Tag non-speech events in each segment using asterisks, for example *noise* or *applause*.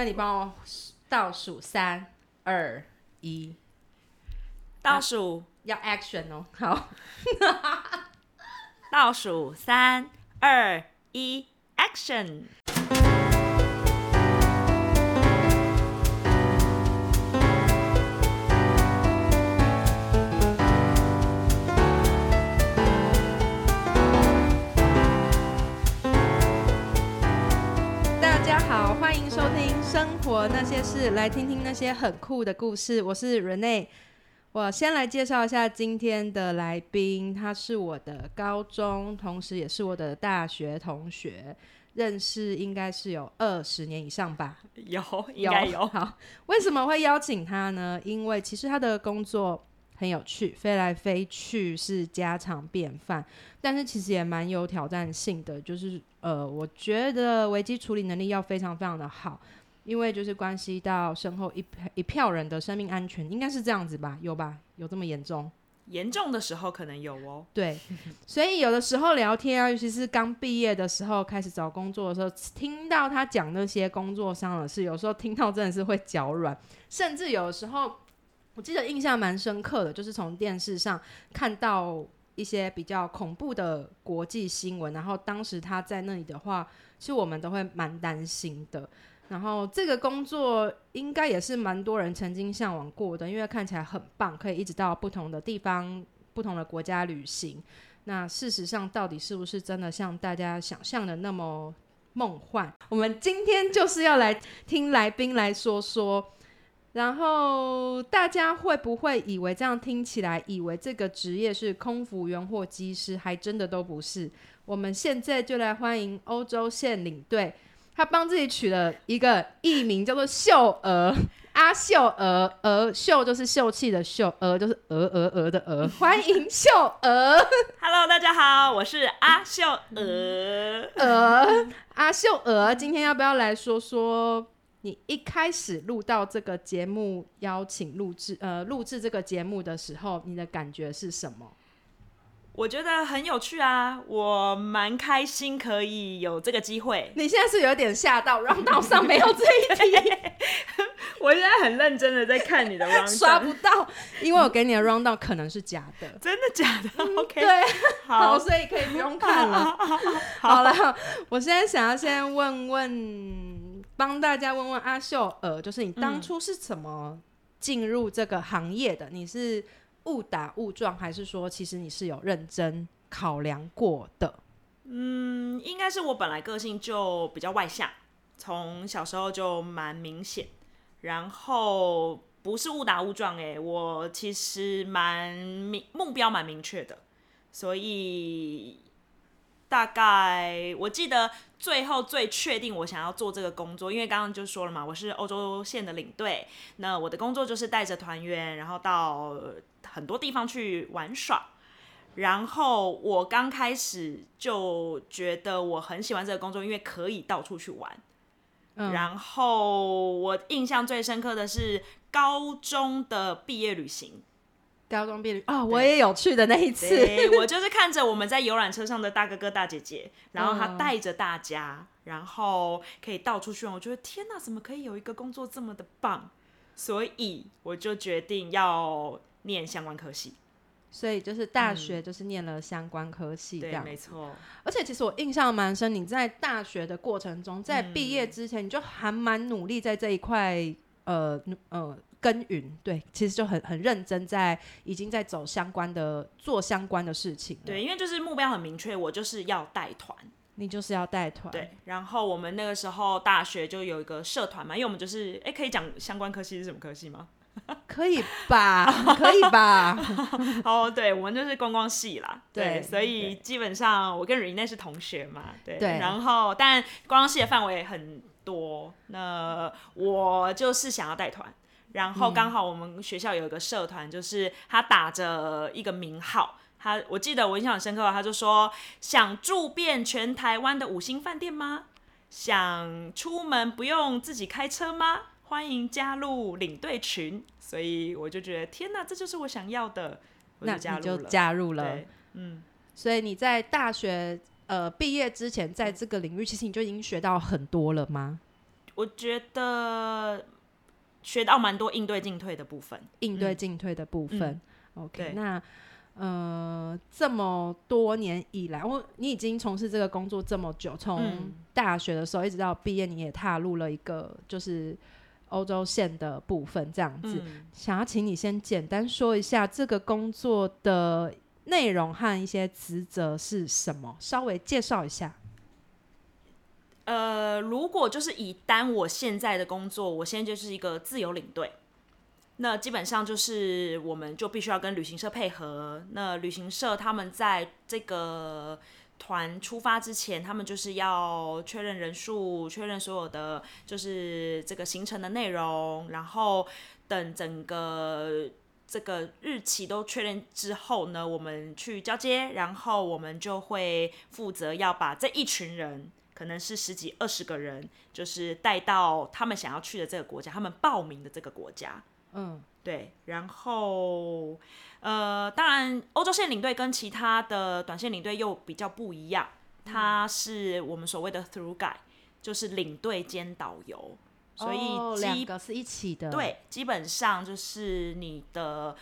那你帮我倒数三二一，倒数要 action 哦。好，*laughs* 倒数三二一，action！活那些事》，来听听那些很酷的故事。我是 Rene，我先来介绍一下今天的来宾，他是我的高中，同时也是我的大学同学，认识应该是有二十年以上吧。有，应该有。好，为什么会邀请他呢？因为其实他的工作很有趣，飞来飞去是家常便饭，但是其实也蛮有挑战性的。就是呃，我觉得危机处理能力要非常非常的好，因为就是关系到身后一票一票人的生命安全，应该是这样子吧？有吧？有这么严重？严重的时候可能有哦。对，*laughs* 所以有的时候聊天啊，尤其是刚毕业的时候，开始找工作的时候，听到他讲那些工作上的事，有时候听到真的是会脚软，甚至有的时候，我记得印象蛮深刻的，就是从电视上看到一些比较恐怖的国际新闻，然后当时他在那里的话，其实我们都会蛮担心的。然后这个工作应该也是蛮多人曾经向往过的，因为看起来很棒，可以一直到不同的地方、不同的国家旅行。那事实上，到底是不是真的像大家想象的那么梦幻？我们今天就是要来听来宾来说说。然后大家会不会以为这样听起来，以为这个职业是空服员或机师，还真的都不是。我们现在就来欢迎欧洲线领队。他帮自己取了一个艺名，叫做秀娥 *laughs* 阿秀娥，娥秀就是秀气的秀，娥就是鹅鹅鹅的鹅。欢迎秀娥，Hello，大家好，我是阿秀娥。娥阿秀娥，今天要不要来说说你一开始录到这个节目，邀请录制呃录制这个节目的时候，你的感觉是什么？我觉得很有趣啊，我蛮开心可以有这个机会。你现在是有点吓到，round 上没有这一题。*laughs* 我现在很认真的在看你的 round *laughs* 刷不到，因为我给你的 round down 可能是假的。*laughs* 真的假的？OK，对，好，所以可以不用看了。好了，我现在想要先问问，帮大家问问阿秀，呃，就是你当初是怎么进入这个行业的？你是？误打误撞，还是说其实你是有认真考量过的？嗯，应该是我本来个性就比较外向，从小时候就蛮明显。然后不是误打误撞，哎，我其实蛮明目标蛮明确的，所以大概我记得最后最确定我想要做这个工作，因为刚刚就说了嘛，我是欧洲线的领队，那我的工作就是带着团员，然后到。很多地方去玩耍，然后我刚开始就觉得我很喜欢这个工作，因为可以到处去玩。然后我印象最深刻的是高中的毕业旅行，高中毕业啊，我也有去的那一次。我就是看着我们在游览车上的大哥哥大姐姐，*laughs* 然后他带着大家，然后可以到处去玩。我觉得天哪，怎么可以有一个工作这么的棒？所以我就决定要。念相关科系，所以就是大学就是念了相关科系，这样没错。而且其实我印象蛮深，你在大学的过程中，在毕业之前，你就还蛮努力在这一块，呃呃耕耘。对，其实就很很认真，在已经在走相关的做相关的事情。对，因为就是目标很明确，我就是要带团，你就是要带团。对，然后我们那个时候大学就有一个社团嘛，因为我们就是哎，可以讲相关科系是什么科系吗？*laughs* 可以吧，*laughs* 可以吧。*laughs* 哦，对，我们就是观光系啦。对，所以基本上我跟 Rene 是同学嘛。对。然后，但观光系的范围很多，那我就是想要带团。然后刚好我们学校有一个社团，就是他打着一个名号，他我记得我印象很深刻，他就说想住遍全台湾的五星饭店吗？想出门不用自己开车吗？欢迎加入领队群，所以我就觉得天哪，这就是我想要的，那你就加入了。嗯，所以你在大学呃毕业之前，在这个领域，其实你就已经学到很多了吗？我觉得学到蛮多应对进退的部分。应对进退的部分。OK，那呃，这么多年以来，我你已经从事这个工作这么久，从嗯大学的时候一直到毕业，你也踏入了一个就是欧洲线的部分，这样子。嗯，想要请你先简单说一下这个工作的内容和一些职责是什么，稍微介绍一下。呃，如果就是以单我现在的工作，我现在就是一个自由领队。那基本上就是，我们就必须要跟旅行社配合。那旅行社他们在这个团出发之前，他们就是要确认人数，确认所有的就是这个行程的内容，然后等整个这个日期都确认之后呢，我们去交接，然后我们就会负责要把这一群人。可能是十几二十个人，就是带到他们想要去的这个国家，他们报名的这个国家。嗯，对，然后呃，当然，欧洲线领队跟其他的短线领队又比较不一样，他是我们所谓的 through guide，就是领队兼导游，所哦以基、两个是一起的。，对，基本上就是你的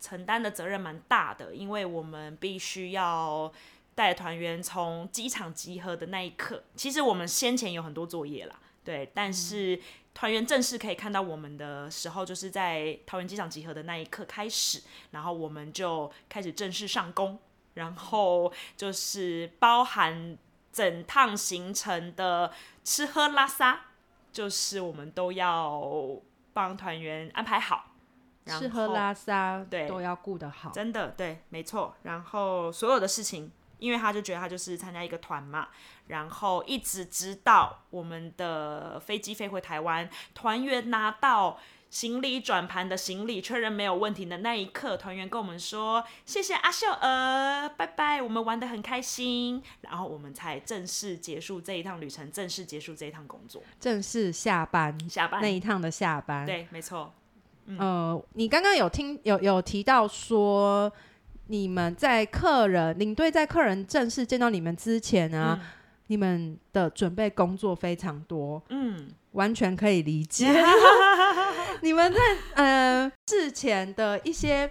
承担的责任蛮大的，因为我们必须要。带团员从机场集合的那一刻，其实我们先前有很多作业啦，对，但是团员正式可以看到我们的时候，就是在桃园机场集合的那一刻开始，然后我们就开始正式上工，然后就是包含整趟行程的吃喝拉撒，就是我们都要帮团员安排好，然后吃喝拉撒对都要顾得好。真的对，没错。然后所有的事情，因为他就觉得他就是参加一个团嘛，然后一直直到我们的飞机飞回台湾，团员拿到。行李转盘的行李确认没有问题的那一刻，团员跟我们说：“谢谢阿秀儿，拜拜，我们玩的很开心。”然后我们才正式结束这一趟旅程，正式结束这一趟工作。正式下班下班那一趟的下班。，对，没错，呃，你刚刚有听有有提到说，你们在客人领队在客人正式见到你们之前啊，你们的准备工作非常多，嗯，完全可以理解。*laughs* 你们在呃事前的一些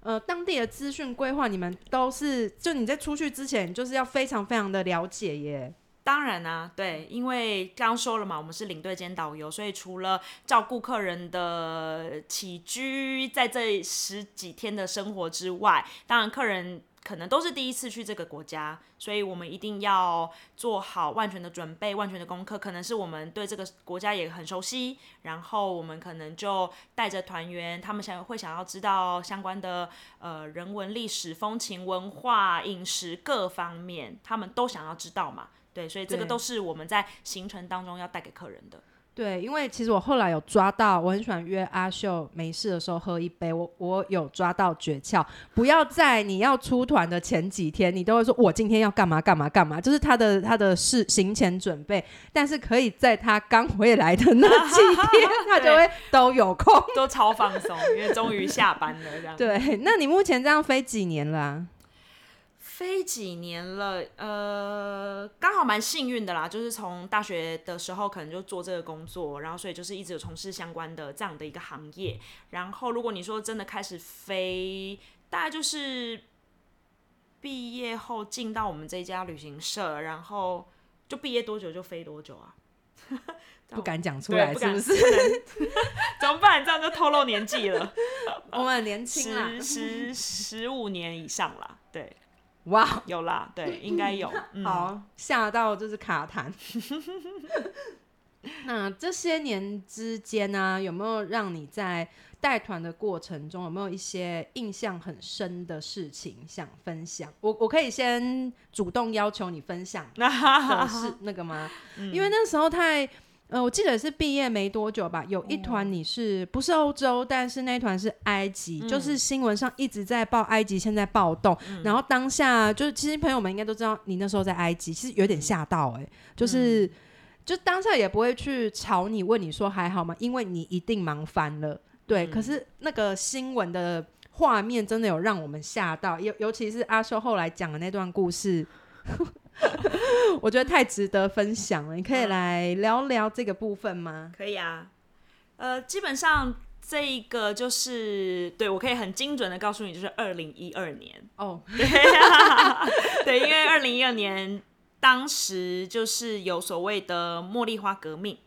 呃当地的资讯规划，你们都是就你在出去之前，就是要非常非常的了解耶。当然啊，对，因为刚刚说了嘛，我们是领队兼导游，所以除了照顾客人的起居，在这十几天的生活之外，当然客人可能都是第一次去这个国家，所以我们一定要做好万全的准备、万全的功课。可能是我们对这个国家也很熟悉，然后我们可能就带着团员，他们想会想要知道相关的呃人文、历史、风情、文化、饮食各方面，他们都想要知道嘛。对，所以这个都是我们在行程当中要带给客人的。对，因为其实我后来有抓到，我很喜欢约阿秀没事的时候喝一杯。我我有抓到诀窍，不要在你要出团的前几天，你都会说我今天要干嘛干嘛干嘛，就是他的他的事行前准备。但是可以在他刚回来的那几天，*laughs* 他就会都有空。都超放松，因为终于下班了，这样。*laughs* 对，那你目前这样飞几年了啊、飞几年了，呃，刚好蛮幸运的啦，就是从大学的时候可能就做这个工作，然后所以就是一直有从事相关的这样的一个行业。然后如果你说真的开始飞，大概就是毕业后进到我们这一家旅行社，然后就毕业多久就飞多久啊？*laughs* 不敢讲出，来，是不是？不 *laughs* 怎么办？这样就透露年纪了，*laughs* 我们很年轻啦，十十十五年以上啦，对，哇，有啦，对，应该有。*laughs* 嗯、好，吓到就是卡痰。*laughs* 那这些年之间呢、有没有让你在带团的过程中，有没有一些印象很深的事情想分享？我我可以先主动要求你分享的是 *laughs* 那个吗？因为那时候太。呃，我记得是毕业没多久吧，有一团你是不是欧洲，但是那一团是埃及，就是新闻上一直在报埃及现在暴动，然后当下就是其实朋友们应该都知道你那时候在埃及，其实有点吓到哎、就是、就当下也不会去吵你，问你说还好吗？因为你一定忙翻了，对。可是那个新闻的画面真的有让我们吓到，尤尤其是阿修后来讲的那段故事，*laughs* 我觉得太值得分享了。你可以来聊聊这个部分吗？可以啊，呃，基本上这一个就是对我可以很精准的告诉你，就是二零一二年哦，对，*laughs* 对，因为二零一二年当时就是有所谓的茉莉花革命，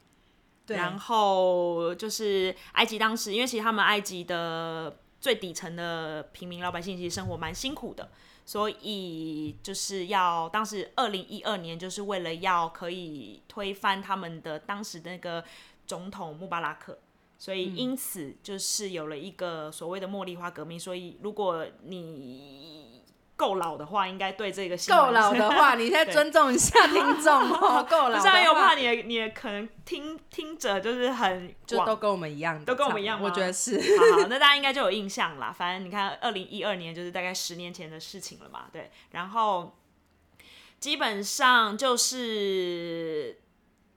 对，然后就是埃及当时，因为其实他们埃及的最底层的平民老百姓其实生活蛮辛苦的。所以就是要当时二零一二年，就是为了要可以推翻他们的当时那个总统穆巴拉克，所以因此就是有了一个所谓的茉莉花革命。所以如果你够老的话，应该对这个够老的话，*laughs* 你再尊重一下听众哦。*laughs* 够老，不是又怕你，你可能听听者就是很就都跟我们一样，都跟我们一样，我觉得是。好，那大家应该就有印象啦。反正你看，二零一二年就是大概十年前的事情了嘛。对，然后基本上就是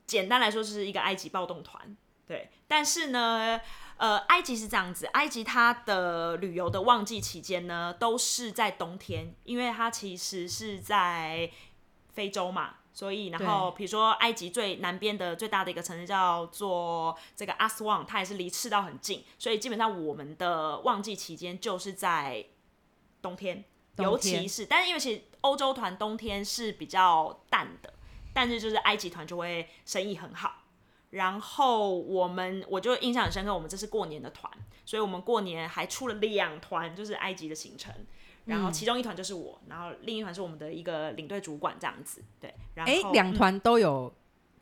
简单来说，是一个埃及暴动团。对，但是呢。呃，埃及是这样子，埃及它的旅游的旺季期间呢，都是在冬天，因为它其实是在非洲嘛，所以然后比如说埃及最南边的最大的一个城市叫做这个阿斯旺，它也是离赤道很近，所以基本上我们的旺季期间就是在冬天，尤其是，但是因为其实欧洲团冬天是比较淡的，但是就是埃及团就会生意很好。然后我们我就印象很深刻，我们这是过年的团，所以我们过年还出了两团，就是埃及的行程。然后其中一团就是我，然后另一团是我们的一个领队主管这样子。对，然后哎，两团都有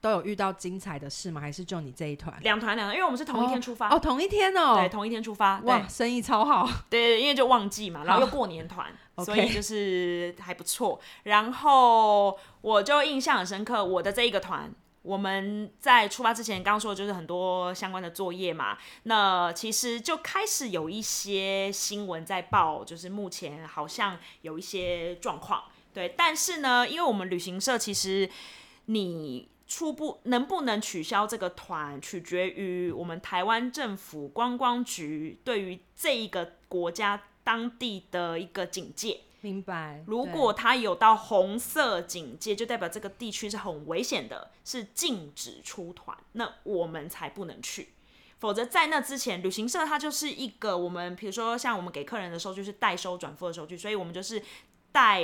都有遇到精彩的事吗？还是就你这一团？两团两团，因为我们是同一天出发哦，同一天哦，对，同一天出发，哇，生意超好。*laughs* 对，因为就旺季嘛，然后又过年团，所以就是还不错。然后我就印象很深刻，我的这一个团。我们在出发之前，刚说的就是很多相关的作业嘛。那其实就开始有一些新闻在报，就是目前好像有一些状况。对，但是呢，因为我们旅行社其实你初步能不能取消这个团，取决于我们台湾政府观光局对于这一个国家当地的一个警戒。明白。如果它有到红色警戒，就代表这个地区是很危险的，是禁止出团，那我们才不能去。否则在那之前，旅行社它就是一个我们，比如说像我们给客人的收据是代收转付的收据，所以我们就是代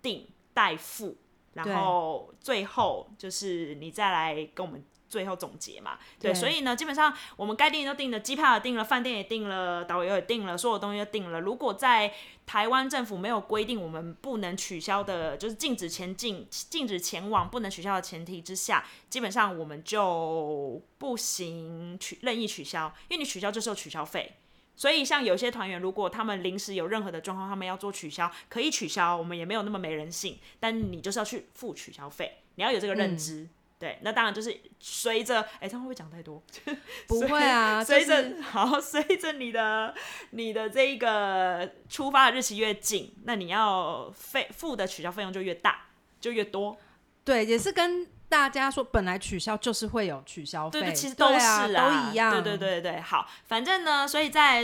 定代付，然后最后就是你再来跟我们。最后总结嘛，对，所以呢，基本上我们该订都订了，机票也订了，饭店也订了，导游也订了，所有东西都订了。如果在台湾政府没有规定我们不能取消的，就是禁止前进、*laughs* 禁止前往、不能取消的前提之下，基本上我们就不行取任意取消，因为你取消就是有取消费。所以像有些团员，如果他们临时有任何的状况，他们要做取消，可以取消，我们也没有那么没人性，但你就是要去付取消费，你要有这个认知。对，那当然就是随着，哎，这样会不会讲太多？*laughs* 不会啊，随着好，随着你的你的这一个出发的日期越近，那你要费付的取消费用就越大，就越多。对，也是跟大家说，本来取消就是会有取消费，对，其实都是啊，都一样。对对对对，好，反正呢，所以在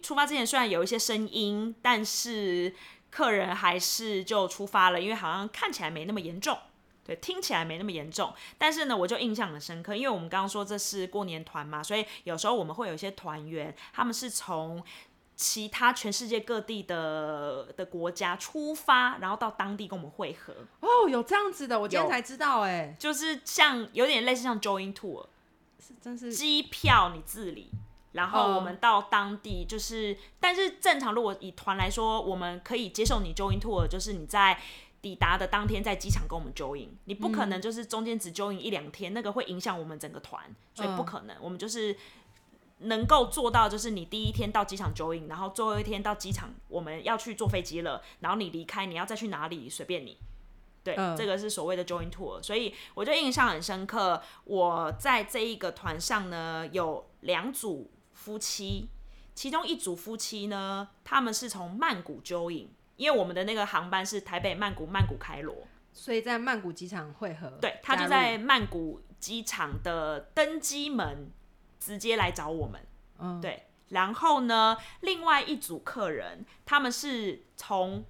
出发之前虽然有一些声音，但是客人还是就出发了，因为好像看起来没那么严重。对，听起来没那么严重，但是呢，我就印象很深刻，因为我们刚刚说这是过年团嘛，所以有时候我们会有一些团员，他们是从其他全世界各地的的国家出发，然后到当地跟我们会合。哦，有这样子的，我今天才知道，哎，就是像有点类似像 join tour，是真是机票你自理，然后我们到当地，就是，但是正常如果以团来说，我们可以接受你 join tour，就是你在。抵达的当天在机场跟我们 join，你不可能就是中间只 join 一两天，那个会影响我们整个团，所以不可能。我们就是能够做到，就是你第一天到机场 join，然后最后一天到机场我们要去坐飞机了，然后你离开，你要再去哪里随便你。对，这个是所谓的 join tour，所以我就印象很深刻。我在这一个团上呢，有两组夫妻，其中一组夫妻呢，他们是从曼谷 join。因为我们的那个航班是台北曼谷曼谷开罗，所以在曼谷机场汇合。对，他就在曼谷机场的登机门直接来找我们。嗯，对。然后呢，另外一组客人他们是从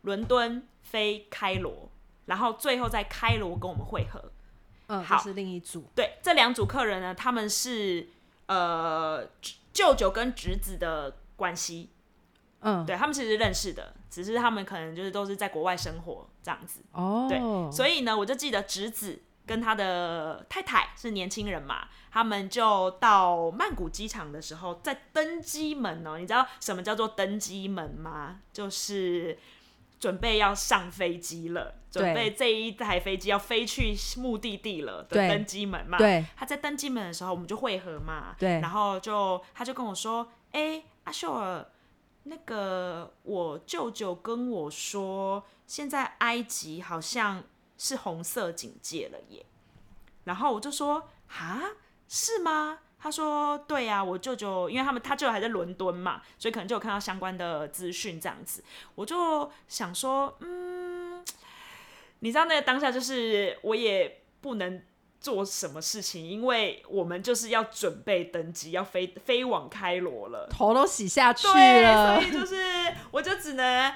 伦敦飞开罗，然后最后在开罗跟我们会合。嗯，好这是另一组。对，这两组客人呢，他们是呃舅舅跟侄子的关系，嗯，对他们其实是认识的，只是他们可能就是都是在国外生活这样子。哦，对，所以呢，我就记得侄子跟他的太太是年轻人嘛，他们就到曼谷机场的时候，在登机门哦，你知道什么叫做登机门吗？就是准备要上飞机了，准备这一台飞机要飞去目的地了的登机门嘛。对，他在登机门的时候，我们就会合嘛。对然后就他就跟我说：“哎、阿秀儿，那个我舅舅跟我说，现在埃及好像是红色警戒了耶。”然后我就说：“哈，是吗？”他说：“对呀、我舅舅，因为他们他舅舅还在伦敦嘛，所以可能就有看到相关的资讯这样子。我就想说，嗯，你知道那个当下就是我也不能做什么事情，因为我们就是要准备登机，要飞飞往开罗了。头都洗下去对，了所。以就是我就只能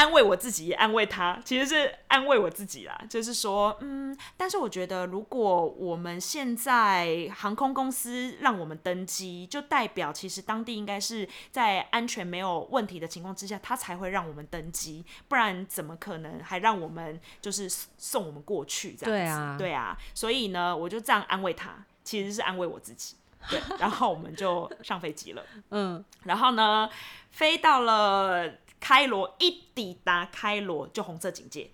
安慰我自己，也安慰他，其实是安慰我自己啦。就是说，嗯，但是我觉得，如果我们现在航空公司让我们登机，就代表其实当地应该是在安全没有问题的情况之下，他才会让我们登机，不然怎么可能还让我们就是送我们过去这样子？对啊对啊，所以呢，我就这样安慰他，其实是安慰我自己。对，*laughs* 然后我们就上飞机了。嗯，然后呢，飞到了开罗，一抵达开罗就红色警戒。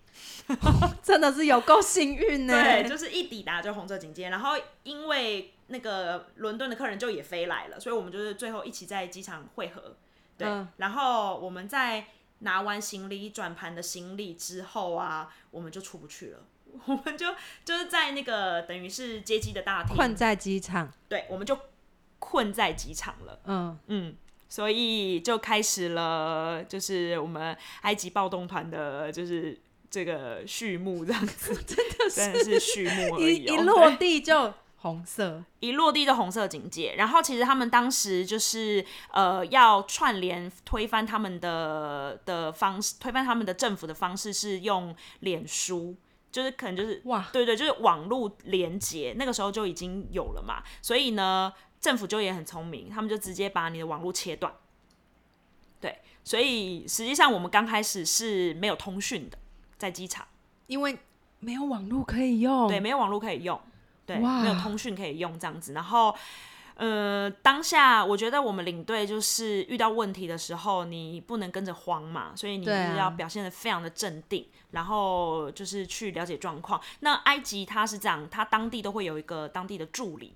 *laughs* 真的是有够幸运呢。对，就是一抵达就红色警戒。然后因为那个伦敦的客人就也飞来了，所以我们就是最后一起在机场汇合。对，嗯然后我们在拿完行李转盘的行李之后啊，我们就出不去了。*laughs* 我们就就是在那个等于是接机的大厅，困在机场。对，我们就困在机场了。嗯，嗯，所以就开始了，就是我们埃及暴动团的，就是这个序幕这样子，*laughs* 真的真的是序幕而一已、哦。一落地就红色。*laughs* 一落地就红色警戒，然后其实他们当时就是呃要串联推翻他们的的方式，推翻他们的政府的方式是用脸书。就是可能就是哇对对，就是网络连接，那个时候就已经有了嘛，所以呢，政府就也很聪明，他们就直接把你的网络切断。对，所以实际上我们刚开始是没有通讯的，在机场，因为没有网络可以用。对，没有网络可以用，对，没有通讯可以用这样子。然后，呃，当下我觉得我们领队就是遇到问题的时候，你不能跟着慌嘛，所以你就要表现的非常的镇定，然后就是去了解状况。那埃及它是这样，它当地都会有一个当地的助理，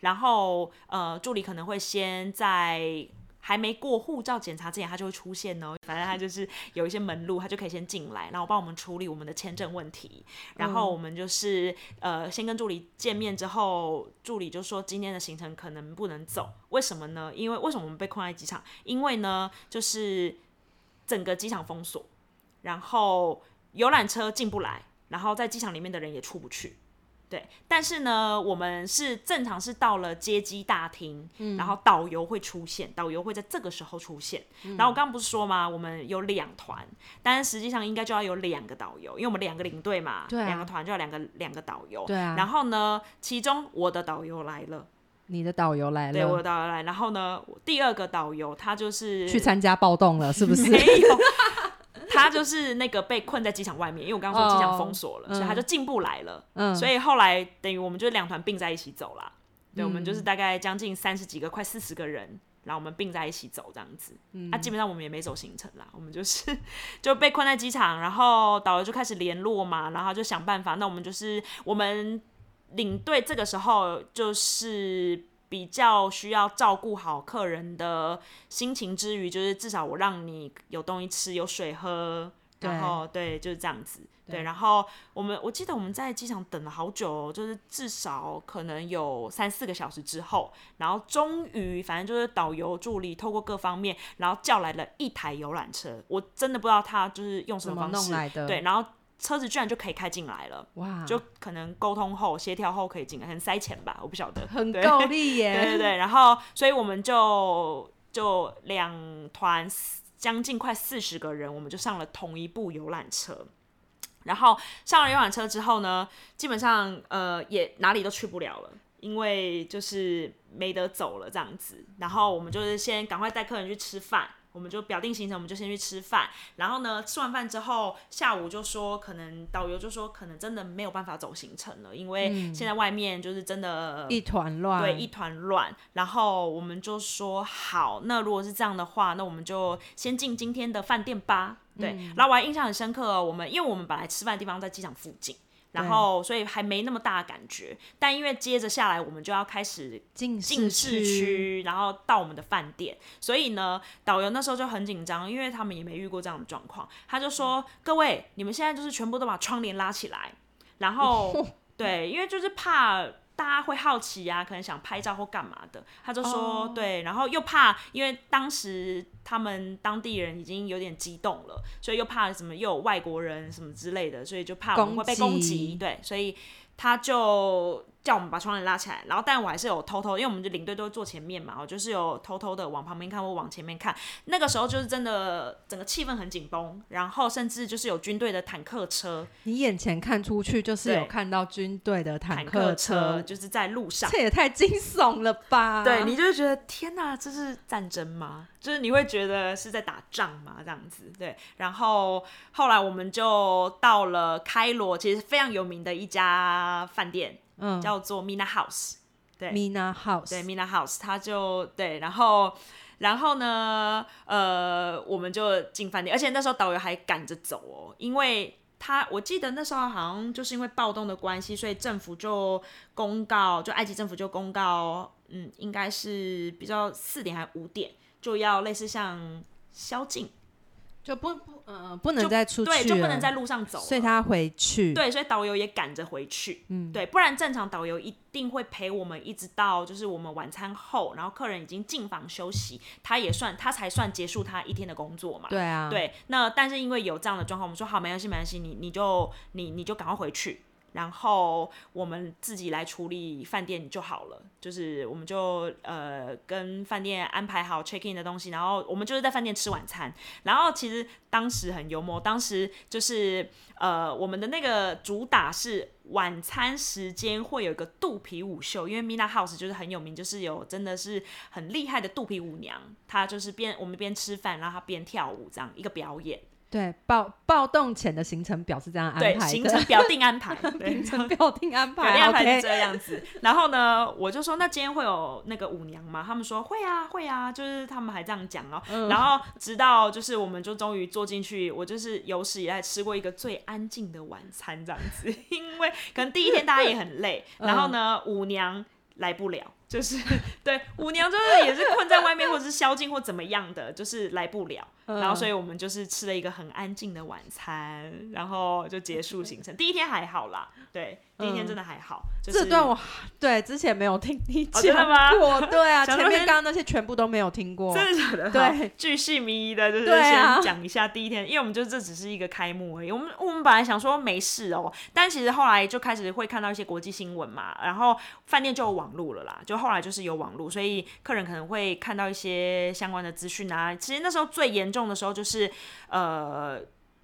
然后呃，助理可能会先在。还没过护照检查之前，他就会出现哦。反正他就是有一些门路，他就可以先进来，然后帮我们处理我们的签证问题。然后我们就是、呃，先跟助理见面之后，助理就说今天的行程可能不能走，为什么呢？因为为什么我们被困在机场？因为呢，就是整个机场封锁，然后游览车进不来，然后在机场里面的人也出不去。对，但是呢，我们是正常是到了接机大厅，然后导游会出现，导游会在这个时候出现。然后我刚刚不是说吗？我们有两团，但是实际上应该就要有两个导游，因为我们两个领队嘛，对啊两个团就要两个两个导游。对啊然后呢，其中我的导游来了，你的导游来了对，我的了，导游来，然后呢，第二个导游他就是去参加暴动了，是不是？*laughs* 没有，他就是那个被困在机场外面，因为我刚刚说机场封锁了，哦所以他就进不来了。嗯，所以后来等于我们就两团并在一起走啦。对，我们就是大概将近三十几个，快四十个人，然后我们并在一起走这样子。嗯啊，基本上我们也没走行程啦，我们就是 *laughs* 就被困在机场，然后导游就开始联络嘛，然后就想办法。那我们就是我们领队这个时候就是比较需要照顾好客人的心情之余，就是至少我让你有东西吃，有水喝，然后对，就是这样子。对，然后我们我记得我们在机场等了好久、哦，就是至少可能有三四个小时之后，然后终于反正就是导游助理透过各方面，然后叫来了一台游览车，我真的不知道他就是用什么么方式，弄来的？对，，然后车子居然就可以开进来了。哇，就可能沟通后、协调后可以进来，很塞钱吧，我不晓得。很够力耶。*laughs* 对对对，然后所以我们就就两团将近快四十个人，我们就上了同一部游览车。然后上了游览车之后呢，基本上呃也哪里都去不了了，因为就是没得走了这样子。然后我们就是先赶快带客人去吃饭。我们就表定行程，我们就先去吃饭。然后呢，吃完饭之后，下午就说可能导游就说可能真的没有办法走行程了，因为现在外面就是真的一团乱，对，一团乱。然后我们就说好，那如果是这样的话，那我们就先进今天的饭店吧。对，然后我还印象很深刻，我们因为我们本来吃饭的地方在机场附近。然后，所以还没那么大的感觉，但因为接着下来我们就要开始进进市区，然后到我们的饭店，所以呢，导游那时候就很紧张，因为他们也没遇过这样的状况，他就说：“各位，你们现在就是全部都把窗帘拉起来，然后 *laughs* 对，因为就是怕。”大家会好奇啊，可能想拍照或干嘛的，他就说对，然后又怕，因为当时他们当地人已经有点激动了，所以又怕什么又有外国人什么之类的，所以就怕我们会被攻击，对，所以他就。叫我们把窗帘拉起来，然后但我还是有偷偷，因为我们的领队都会坐前面嘛，我就是有偷偷的往旁边看或往前面看。那个时候就是真的整个气氛很紧绷，然后甚至就是有军队的坦克车，你眼前看出去就是有看到军队的坦克车，就是在路上，这也太惊悚了吧？对你就会觉得天哪，这是战争吗？就是你会觉得是在打仗吗？这样子对。然后后来我们就到了开罗，其实非常有名的一家饭店。嗯，叫做 Mina House，对，Mina House，对，Mina House，他就对，然后，然后呢，呃，我们就进饭店，而且那时候导游还赶着走哦，因为他我记得那时候好像就是因为暴动的关系，所以政府就公告，就埃及政府就公告，嗯，应该是比较四点还五点就要类似像宵禁。就不不呃不能再出去，对，就不能在路上走，所以他回去，对，所以导游也赶着回去，嗯，对，不然正常导游一定会陪我们一直到就是我们晚餐后，然后客人已经进房休息，他也算他才算结束他一天的工作嘛，对啊，对，那但是因为有这样的状况，我们说好没关系没关系，你你就你你就赶快回去。然后我们自己来处理饭店就好了，就是我们就呃跟饭店安排好 check in 的东西，然后我们就是在饭店吃晚餐。然后其实当时很幽默，当时就是呃我们的那个主打是晚餐时间会有一个肚皮舞秀，因为 Mina House 就是很有名，就是有真的是很厉害的肚皮舞娘，她就是边我们边吃饭，然后她边跳舞这样一个表演。对暴暴动前的行程表是这样安排的，行程表定安排，*laughs* 行程表定安排，*laughs* 安排是这样子。然后呢，我就说那今天会有那个舞娘吗？他们说会啊，会啊，就是他们还这样讲哦。然后直到就是我们就终于坐进去，我就是有史以来吃过一个最安静的晚餐这样子，*laughs* 因为可能第一天大家也很累，然后呢舞娘来不了。就是对舞娘，就是也是困在外面，或者是宵禁或怎么样的，就是来不了。然后，所以我们就是吃了一个很安静的晚餐，然后就结束行程。第一天还好啦，对。第一天真的还好，这段我对之前没有听你讲过，对啊，*laughs* 前面刚刚那些全部都没有听过，*laughs* 真的假的？*laughs* 对，巨细靡遗的，就是先讲一下第一天，因为我们就这只是一个开幕而已。我们我们本来想说没事哦，但其实后来就开始会看到一些国际新闻嘛，然后饭店就有网络了啦，就后来就是有网络，所以客人可能会看到一些相关的资讯啊。其实那时候最严重的时候就是呃，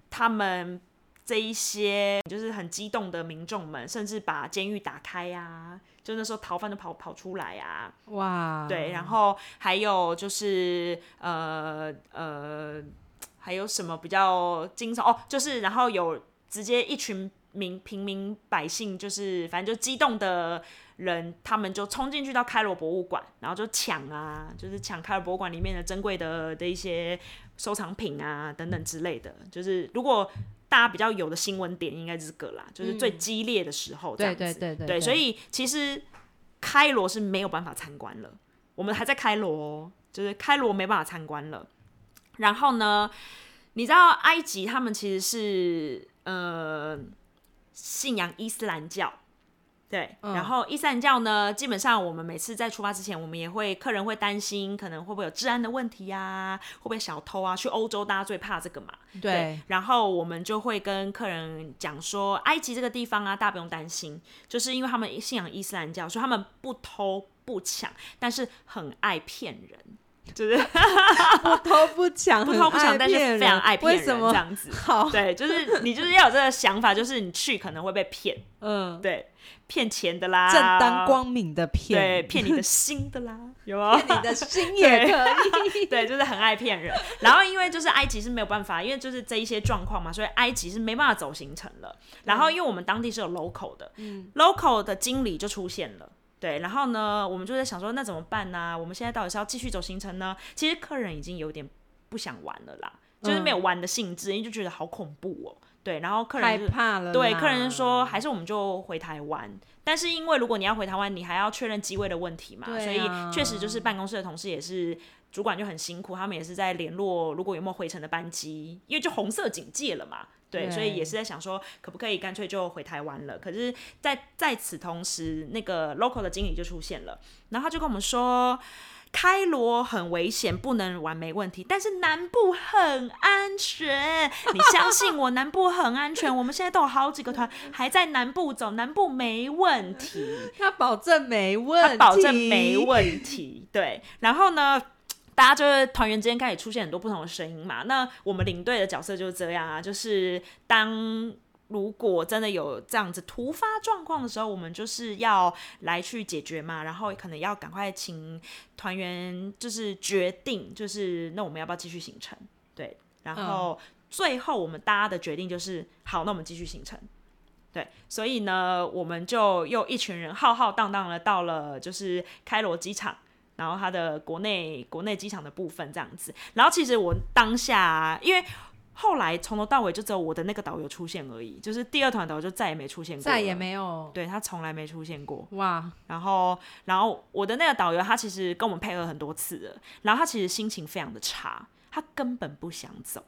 他们。这一些就是很激动的民众们，甚至把监狱打开呀，就那时候逃犯都跑跑出来啊，哇，对，然后还有就是呃呃，还有什么比较惊悚哦？就是然后有直接一群民平民百姓，就是反正就激动的人，他们就冲进去到开罗博物馆，然后就抢啊，就是抢开罗博物馆里面的珍贵的的一些收藏品啊等等之类的，就是如果。大家比较有的新闻点应该是个啦，就是最激烈的时候这样子。对对对对。所以其实开罗是没有办法参观了，我们还在开罗，就是开罗没办法参观了。然后呢，你知道埃及他们其实是呃信仰伊斯兰教。对，然后伊斯兰教呢，基本上我们每次在出发之前，我们也会客人会担心，可能会不会有治安的问题呀？会不会小偷啊？去欧洲大家最怕这个嘛。对。然后我们就会跟客人讲说，埃及这个地方啊，大家不用担心，就是因为他们信仰伊斯兰教，所以他们不偷不抢，但是很爱骗人。就是 *laughs* 不偷不抢，*laughs* 不偷不抢，但是非常爱骗人为什么这样子。好？对，就是你就是要有这个想法，就是你去可能会被骗，嗯，对，骗钱的啦，正当光明的骗，对，骗你的心的啦，有吗？骗你的心也可以。*laughs* 对，就是很爱骗人。然后因为就是埃及是没有办法，因为就是这一些状况嘛，所以埃及是没办法走行程了。然后因为我们当地是有 local 的，嗯，local 的经理就出现了。对，然后呢，我们就在想说，那怎么办呢？我们现在到底是要继续走行程呢？其实客人已经有点不想玩了啦，就是没有玩的兴致，因为就觉得好恐怖哦。对，然后客人害就怕了，对，客人说还是我们就回台湾，但是因为如果你要回台湾，你还要确认机位的问题嘛，对所以啊确实就是办公室的同事也是主管就很辛苦，他们也是在联络如果有没有回程的班机，因为就红色警戒了嘛。对，所以也是在想说，可不可以干脆就回台湾了？可是在，在此同时，那个 local 的经理就出现了，然后他就跟我们说，开罗很危险，不能玩没问题，但是南部很安全。你相信我，南部很安全。我们现在都有好几个团 *laughs* 还在南部走，南部没问题，*laughs* 他保证没问题，他保证没问题。对，然后呢？大家就是团员之间开始出现很多不同的声音嘛。那我们领队的角色就是这样啊，就是当如果真的有这样子突发状况的时候，我们就是要来去解决嘛，然后可能要赶快请团员就是决定，就是那我们要不要继续行程？对，然后最后我们大家的决定就是好，那我们继续行程。对，所以呢，我们就又一群人浩浩荡荡的到了就是开罗机场。然后它的国内国内机场的部分这样子，然后其实我当下、啊、因为后来从头到尾就只有我的那个导游出现而已，就是第二团导游就再也没出现过，再也，没有。对他从来没出现过。哇，然后，然后我的那个导游他其实跟我们配合很多次了，然后他其实心情非常的差，他根本不想走，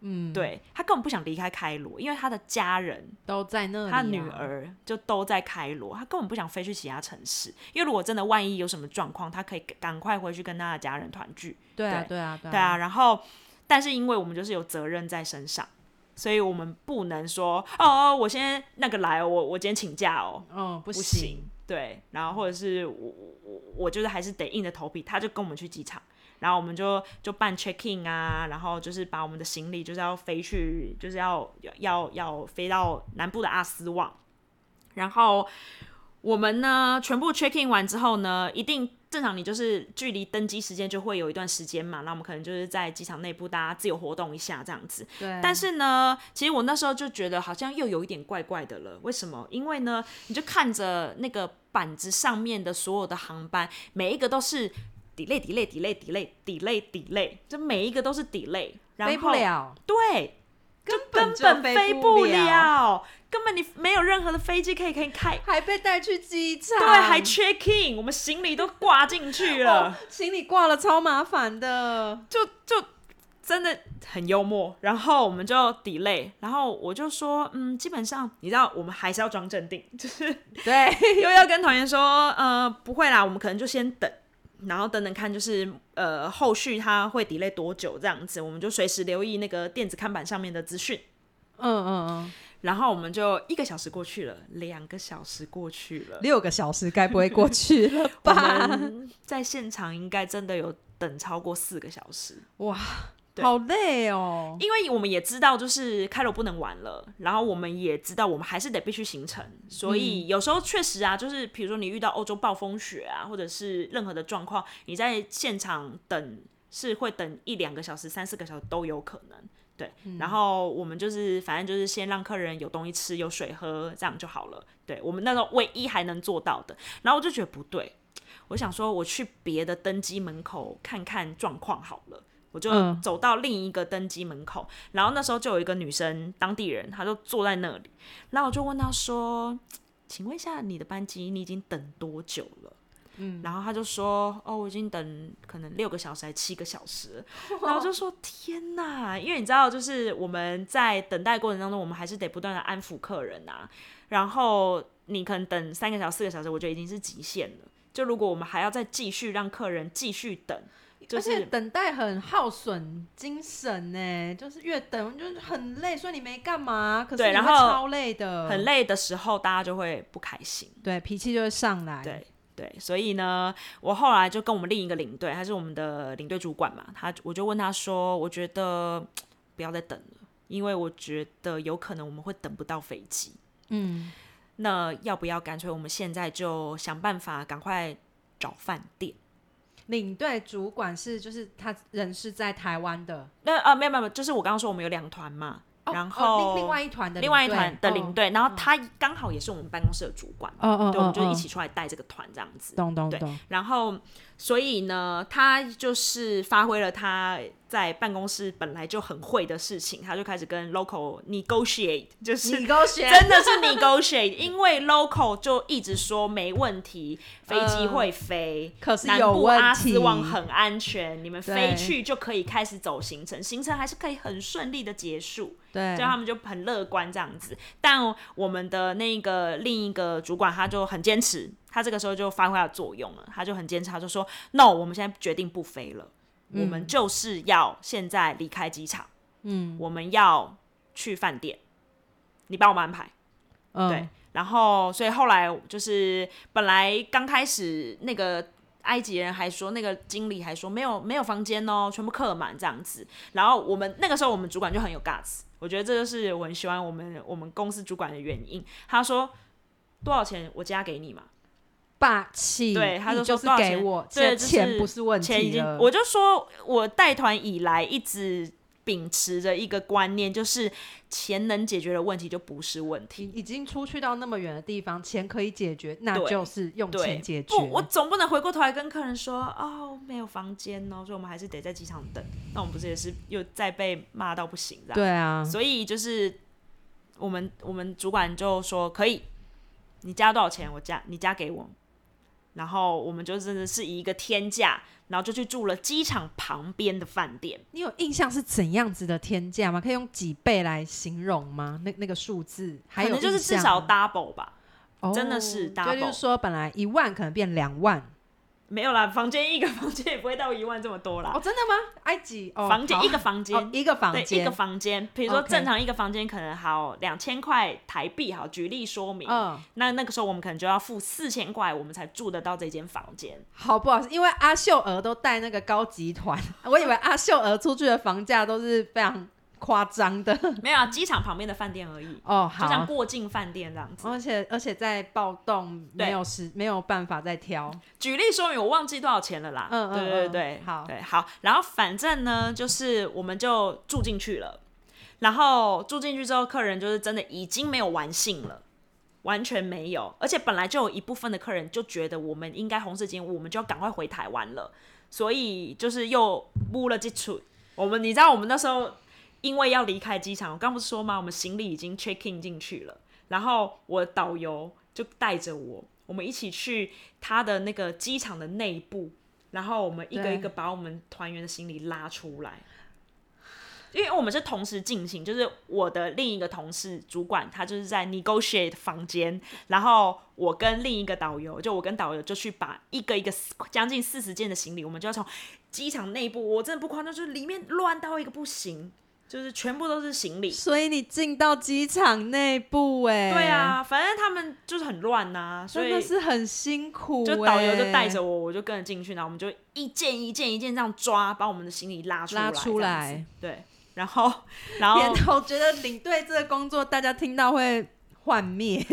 嗯，对他根本不想离开开罗，因为他的家人都在那里、啊，他女儿就都在开罗，他根本不想飞去其他城市，因为如果真的万一有什么状况，他可以赶快回去跟他的家人团聚。对啊，对对啊，对啊，然后但是因为我们就是有责任在身上，所以我们不能说哦，我现在那个来，我我今天请假哦，嗯，不不行。对，然后或者是我我我我就是还是得硬着头皮，他就跟我们去机场，然后我们就就办 check in 啊，然后就是把我们的行李就是要飞去，就是要要要飞到南部的阿斯旺，然后我们呢全部 check in 完之后呢，一定正常你就是距离登机时间就会有一段时间嘛，那我们可能就是在机场内部大家自由活动一下这样子，对，但是呢，其实我那时候就觉得好像又有一点怪怪的了。为什么？因为呢，你就看着那个板子上面的所有的航班，每一个都是 delay delay delay delay delay delay，这每一个都是 delay，然后飞不了，对，就根就本飞不飞不了了，根本你没有任何的飞机可以可以开。还被带去机场，对，还 check in，我们行李都挂进去了。哦行李挂了超麻烦的，就就真的很幽默，然后我们就 delay，然后我就说，嗯，基本上你知道，我们还是要装镇定，就是对，又要跟团员说，呃，不会啦，我们可能就先等，然后等等看，就是呃后续它会 delay 多久这样子，我们就随时留意那个电子看板上面的资讯。嗯嗯嗯，然后我们就一个小时过去了，两个小时过去了，六个小时该不会过去了 *laughs* 我吧？们在现场应该真的有等超过四个小时。哇，对好累哦，因为我们也知道，就是开罗不能玩了，然后我们也知道，我们还是得必须行程，所以有时候确实啊，就是比如说你遇到欧洲暴风雪啊，或者是任何的状况，你在现场等是会等一两个小时、三四个小时都有可能。对，然后我们就是反正就是先让客人有东西吃、有水喝，这样就好了。对我们那时候唯一还能做到的，然后我就觉得不对，我想说我去别的登机门口看看状况好了。我就嗯走到另一个登机门口，然后那时候就有一个女生，当地人，她就坐在那里，然后我就问她说：“请问一下，你的班机你已经等多久了？”嗯，然后她就说：“哦，我已经等可能六个小时还七个小时。*laughs* ”然后我就说：“天哪！”因为你知道，就是我们在等待过程当中，我们还是得不断的安抚客人啊。然后你可能等三个小时、四个小时，我觉得已经是极限了。就如果我们还要再继续让客人继续等，就而且是等待很耗损精神呢，就是越等就是很累，所以你没干嘛，可是然后会超累的，很，累的时候，大家就会不开心。对，脾气就会上来，对对，所以呢，我后来就跟我们另一个领队，还是我们的领队主管嘛，他我就问他说，我觉得不要再等了，因为我觉得有可能我们会等不到飞机。嗯，那要不要干脆我们现在就想办法赶快找饭店？领队主管是就是他人是在台湾的，那啊，没有没有，就是我刚刚说我们有两团嘛，哦然后、哦另另外一团的另外一团的领，队，然后嗯。他刚好也是我们办公室的主管，哦哦，对，我们就哦。一起，出来带这个团这样子。对懂懂懂，然后，所以呢，他就是发挥了他在办公室本来就很会的事情，他就开始跟 local negotiate，*laughs* 就是 negotiate，真的是 negotiate，因为 local 就一直说没问题，飞机会飞，可是南部有问阿斯旺很安全，你们对飞去就可以开始走行程，行程还是可以很顺利的结束。对所以他们就很乐观这样子。但我们的那个另一个主管他就很坚持，他这个时候就发挥他的作用了，他就很坚持，他就说：“No，我们现在决定不飞了，我们就是要现在离开机场，嗯我们要去饭店，你帮我们安排。”嗯对，然后所以后来就是本来刚开始那个埃及人还说，那个经理还说没有没有房间哦，全部客满这样子。然后我们那个时候我们主管就很有 guts，我觉得这就是我很喜欢我们我们公司主管的原因。他说多少钱我加给你嘛，霸气，对他就是给我，对就是钱不是问钱已经题了，我就说我带团以来一直。秉持着一个观念，就是钱能解决的问题就不是问题。已已经出去到那么远的地方，钱可以解决，那对就是用，钱解决。不，我总不能回过头来跟客人说，哦，没有房间哦，所以我们还是得在机场等。那我们不是也是又再被骂到不行这样？对啊，所以就是我们我们主管就说可以，你加多少钱我加，你加给我。然后我们就真的是以一个天价，然后就去住了机场旁边的饭店。你有印象是怎样子的天价吗？可以用几倍来形容吗？那那个数字，还有可能就是至少 double 吧，哦真的是 double 就是说本来一万可能变两万没有啦，房间一个房间也不会到一万这么多啦。哦，真的吗？埃及哦，房间一个房间、哦一个房对，间一个房间，比如说正常一个房间可能好两千块台币，好，举例说明。嗯，那那个时候我们可能就要付四千块，我们才住得到这间房间。好不好因为阿秀娥都带那个高级团，*laughs* 我以为阿秀娥出去的房价都是非常夸张的 *laughs* 没有啊，机场旁边的饭店而已，哦。就像好，过境饭店这样子。而且而且在暴动对没有时没有办法再挑，举例说明，我忘记多少钱了啦。嗯嗯对对嗯对，好对好。然后反正呢，就是我们就住进去了。然后住进去之后，客人就是真的已经没有玩性了。完全没有，而且本来就有一部分的客人就觉得我们应该红色经，我们就要赶快回台湾了，所以就是又摸了这出。我们你知道，我们那时候因为要离开机场，我刚不是说吗？我们行李已经 check in 进去了，然后我导游就带着我，我们一起去他的那个机场的内部，然后我们一个一个把我们团员的行李拉出来。因为我们是同时进行，就是我的另一个同事主管，他就是在 negotiate 房间，然后我跟另一个导游，就我跟导游就去把一个一个将近四十件的行李，我们就要从机场内部，我真的不夸张，就是里面乱到一个不行，就是全部都是行李。所以你进到机场内部哎，对，啊，反正他们就是很乱呐、所以真的是很辛苦、就导游就带着着我，我就跟着进去，然后我们就一件一件一件这样抓，把我们的行李拉出来，拉出来。对，然后 *laughs* 然后 *laughs* 我觉得领队这个工作，大家听到会幻灭。*laughs*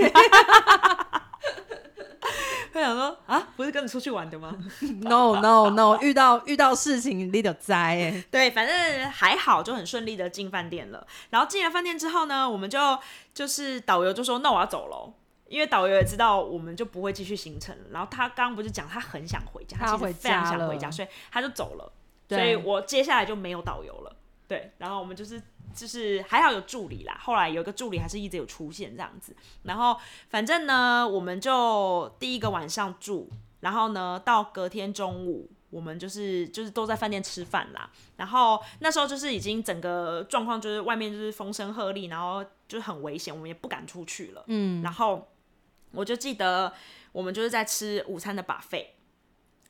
是跟你出去玩的吗？*laughs* no no no，遇到遇到事情你得栽哎。对，反正还好，就很顺利的进饭店了。然后进了饭店之后呢，我们就就是导游就说，那我要走喽。因为导游也知道我们就不会继续行程了，然后他刚刚不是讲他很想回家，他回其实非常想回家，所以他就走了。所以我接下来就没有导游了。对，然后我们就是就是还好有助理啦，后来有一个助理还是一直有出现这样子。然后反正呢，我们就第一个晚上住，然后呢到隔天中午。我们就是就是都在饭店吃饭啦，然后那时候就是已经整个状况就是外面就是风声鹤唳，然后就是很危险，我们也不敢出去了。嗯，然后我就记得我们就是在吃午餐的 buffet，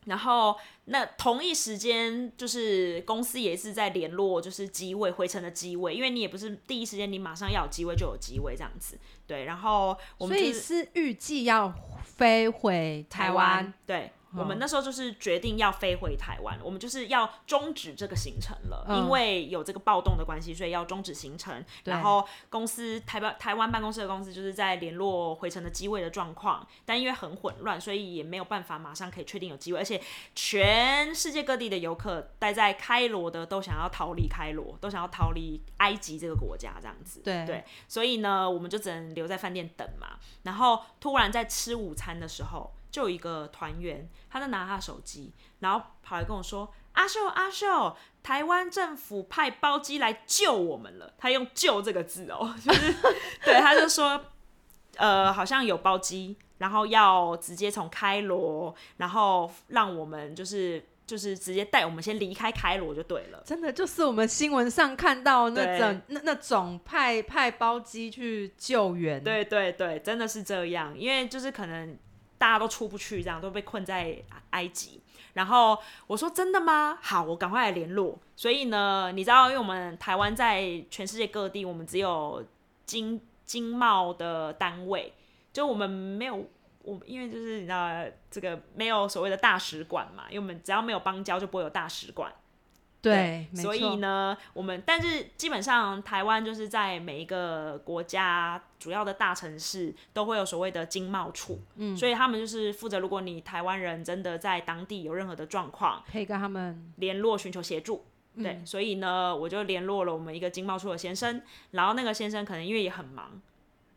然后那同一时间，就是公司也是在联络，就是机位回程的机位，因为你也不是第一时间你马上要有机位就有机位这样子，对。然后我们所以就是预计要飞回台湾，对。我们哦那时候就是决定要飞回台湾，我们就是要终止这个行程了，嗯因为有这个暴动的关系，所以要终止行程。对然后公司台湾台湾办公室的公司就是在联络回程的机位的状况，但因为很混乱，所以也没有办法马上可以确定有机会，而且全世界各地的游客待在开罗的都想要逃离开罗，都想要逃离埃及这个国家这样子。对对，所以呢，我们就只能留在饭店等嘛。然后突然在吃午餐的时候，就有一个团员，他在拿他的手机，然后跑来跟我说：“阿秀，阿秀，台湾政府派包机来救我们了。”他用“救”这个字哦，*laughs* 就是对，他就说，呃，好像有包机，然后要直接从开罗，然后让我们就是就是直接带我们先离开开罗就对了。真的就是我们新闻上看到那种那那种派派包机去救援，对对对，真的是这样，因为就是可能大家都出不去，这样都被困在埃及。然后我说真的吗？好，我赶快来联络。所以呢，你知道，因为我们台湾在全世界各地，我们只有经经贸的单位，就我们没有。我因为就是你知道这个没有所谓的大使馆嘛，因为我们只要没有邦交就不会有大使馆。对，没所以，呢，我们但是基本上台湾就是在每一个国家主要的大城市都会有所谓的经贸处，嗯，所以他们就是负责，如果你台湾人真的在当地有任何的状况，可以跟他们联络寻求协助。嗯对，所以呢，我就联络了我们一个经贸处的先生，然后那个先生可能因为也很忙，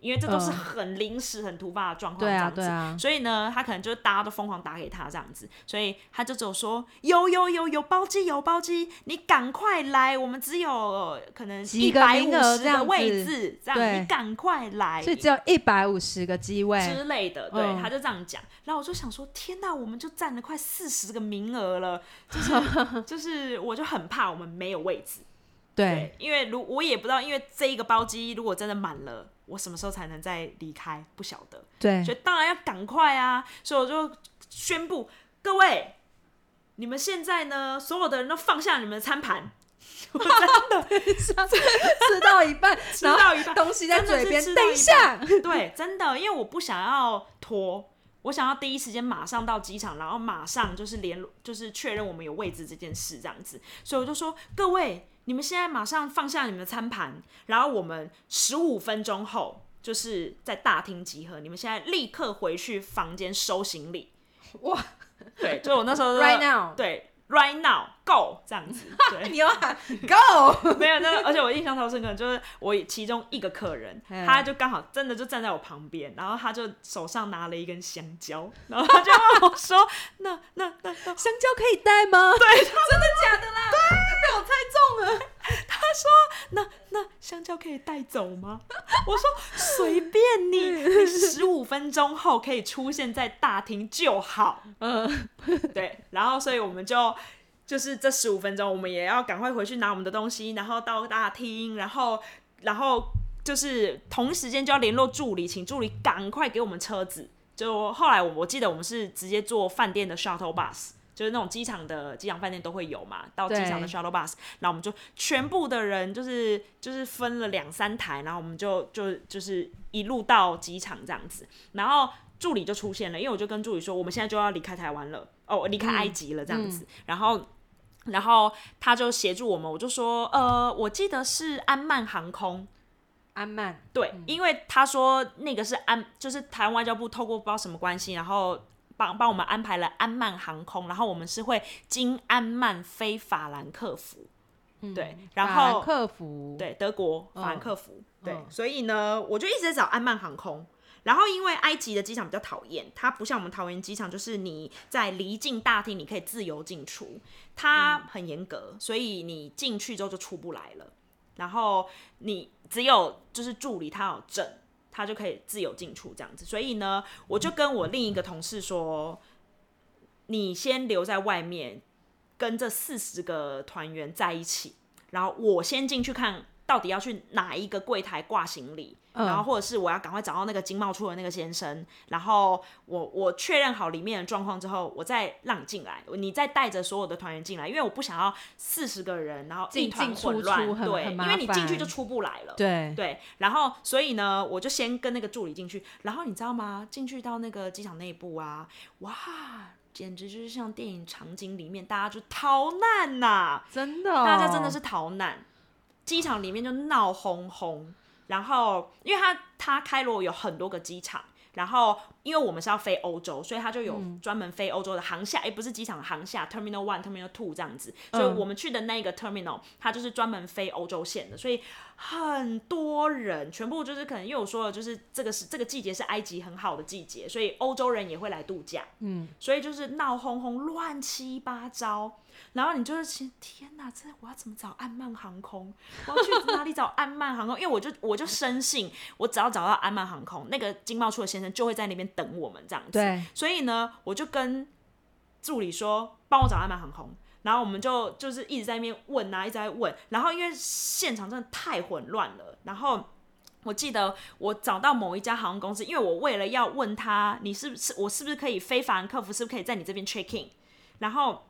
因为这都是嗯。很临时、很突发的状况，对啊这样子对啊，所以呢，他可能就是大家都疯狂打给他这样子，所以他就只有说有有有有包机有包机，你赶快来，我们只有呃可能一百五十个位置，这样你赶快来。所以只有一百五十个机位，之类的，对，嗯。他就这样讲，然后我就想说，天哪，我们就占了快四十个名额了，就是 *laughs* 就是，我就很怕我们没有位置，对，因为如我也不知道，因为这一个包机如果真的满了，我什么时候才能再离开，不晓得，对。所以当然要赶快啊！所以我就宣布，各位，你们现在呢，所有的人都放下你们的餐盘，*laughs* 真的 *laughs* 吃到一半，吃到一半，东西在嘴边，等一下，对，真的，因为我不想要拖，我想要第一时间马上到机场，然后马上就是联络，就是确认我们有位置这件事这样子。所以我就说，各位，你们现在马上放下你们的餐盘，然后我们十五分钟后就是在大厅集合，你们现在立刻回去房间收行李。哇，对，就我那时候 *laughs* Right now 对。Right now, go 这样子，对，*laughs* 你要喊 Go，*laughs* 没有那个，而且我印象超深刻，就是我其中一个客人，嗯他就刚好真的就站在我旁边，然后他就手上拿了一根香蕉，然后他就问我说：“那那那那香蕉可以带吗？对，真的假的啦？被我猜中了。*laughs* 那那香蕉可以带走吗？”我说：“随便你，*laughs* 你十五分钟后可以出现在大厅就好。*laughs* ”嗯，对，然后所以我们就就是这十五分钟，我们也要赶快回去拿我们的东西，然后到大厅，然后然后就是同时间就要联络助理，请助理赶快给我们车子。就后来我我记得我们是直接坐饭店的 shuttle bus。就是那种机场的机场饭店都会有嘛，到机场的对。shuttle bus，然后我们就全部的人就是就是分了两三台，然后我们就就就是一路到机场这样子，然后助理就出现了，因为我就跟助理说，我们现在就要离开台湾了，哦，离开埃及了这样子，然后。然后他就协助我们，我就说，呃，我记得是安曼航空，安曼，对，因为他说那个是安，就是台湾外交部透过不知道什么关系，然后帮帮我们安排了安曼航空，然后我们是会经安曼飞法兰克福，对，然法兰后克福，对，德国法兰克福，对，嗯所以呢，我就一直在找安曼航空。然后因为埃及的机场比较讨厌，它不像我们桃园机场，就是你在离境大厅你可以自由进出，它很严格，所以你进去之后就出不来了。然后你只有就是助理他有证，他就可以自由进出这样子。所以呢，我就跟我另一个同事说，你先留在外面，跟这四十个团员在一起，然后我先进去看到底要去哪一个柜台挂行李，嗯。然后或者是我要赶快找到那个经贸处的那个先生，然后我我确认好里面的状况之后，我再让你进来，你再带着所有的团员进来，因为我不想要四十个人，然后一团进进出出对，因为你进去就出不来了。对，对，然后所以呢，我就先跟那个助理进去，然后你知道吗？进去到那个机场内部啊，哇，简直就是像电影场景里面，大家就逃难呐、真的哦、大家真的是逃难，机场里面就闹哄哄。然后，因为它它开罗有很多个机场，然后因为我们是要飞欧洲，所以它就有嗯专门飞欧洲的航厦，诶，不是机场航厦，Terminal One、Terminal Two 这样子。所以嗯我们去的那个 Terminal，它就是专门飞欧洲线的，所以很多人，全部就是可能因为我说了，就是这个是这个季节是埃及很好的季节，所以欧洲人也会来度假。嗯，所以就是闹哄哄、乱七八糟。然后你就是心天哪，这我要怎么找安曼航空？我要去哪里找安曼航空？因为我就我就深信，我只要找到安曼航空，那个经贸处的先生就会在那边等我们这样子。对，所以呢，我就跟助理说，帮我找安曼航空。然后我们就就是一直在那边问啊，一直在问。然后因为现场真的太混乱了，然后我记得我找到某一家航空公司，因为我为了要问他，你是不是我是不是可以非法兰克福，是不是可以在你这边 check in？然后